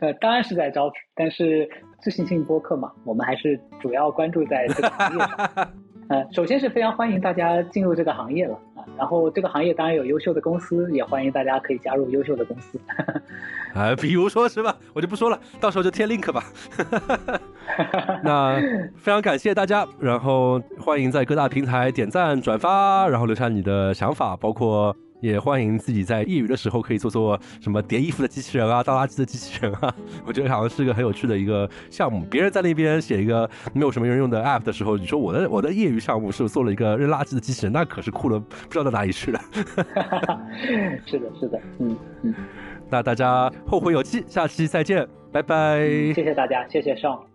呃，[laughs] 当然是在招，但是自信性播客嘛，我们还是主要关注在这个行业上。[laughs] 呃，首先是非常欢迎大家进入这个行业了啊，然后这个行业当然有优秀的公司，也欢迎大家可以加入优秀的公司。[laughs] 啊，比如说是吧？我就不说了，到时候就贴 link 吧。[laughs] 那非常感谢大家，然后欢迎在各大平台点赞、转发，然后留下你的想法，包括。也欢迎自己在业余的时候可以做做什么叠衣服的机器人啊、倒垃圾的机器人啊，[laughs] 我觉得好像是个很有趣的一个项目。别人在那边写一个没有什么人用的 app 的时候，你说我的我的业余项目是做了一个扔垃圾的机器人，那可是酷的不知道到哪里去了。[laughs] 是的，是的，嗯嗯。那大家后会有期，下期再见，拜拜。谢谢大家，谢谢上。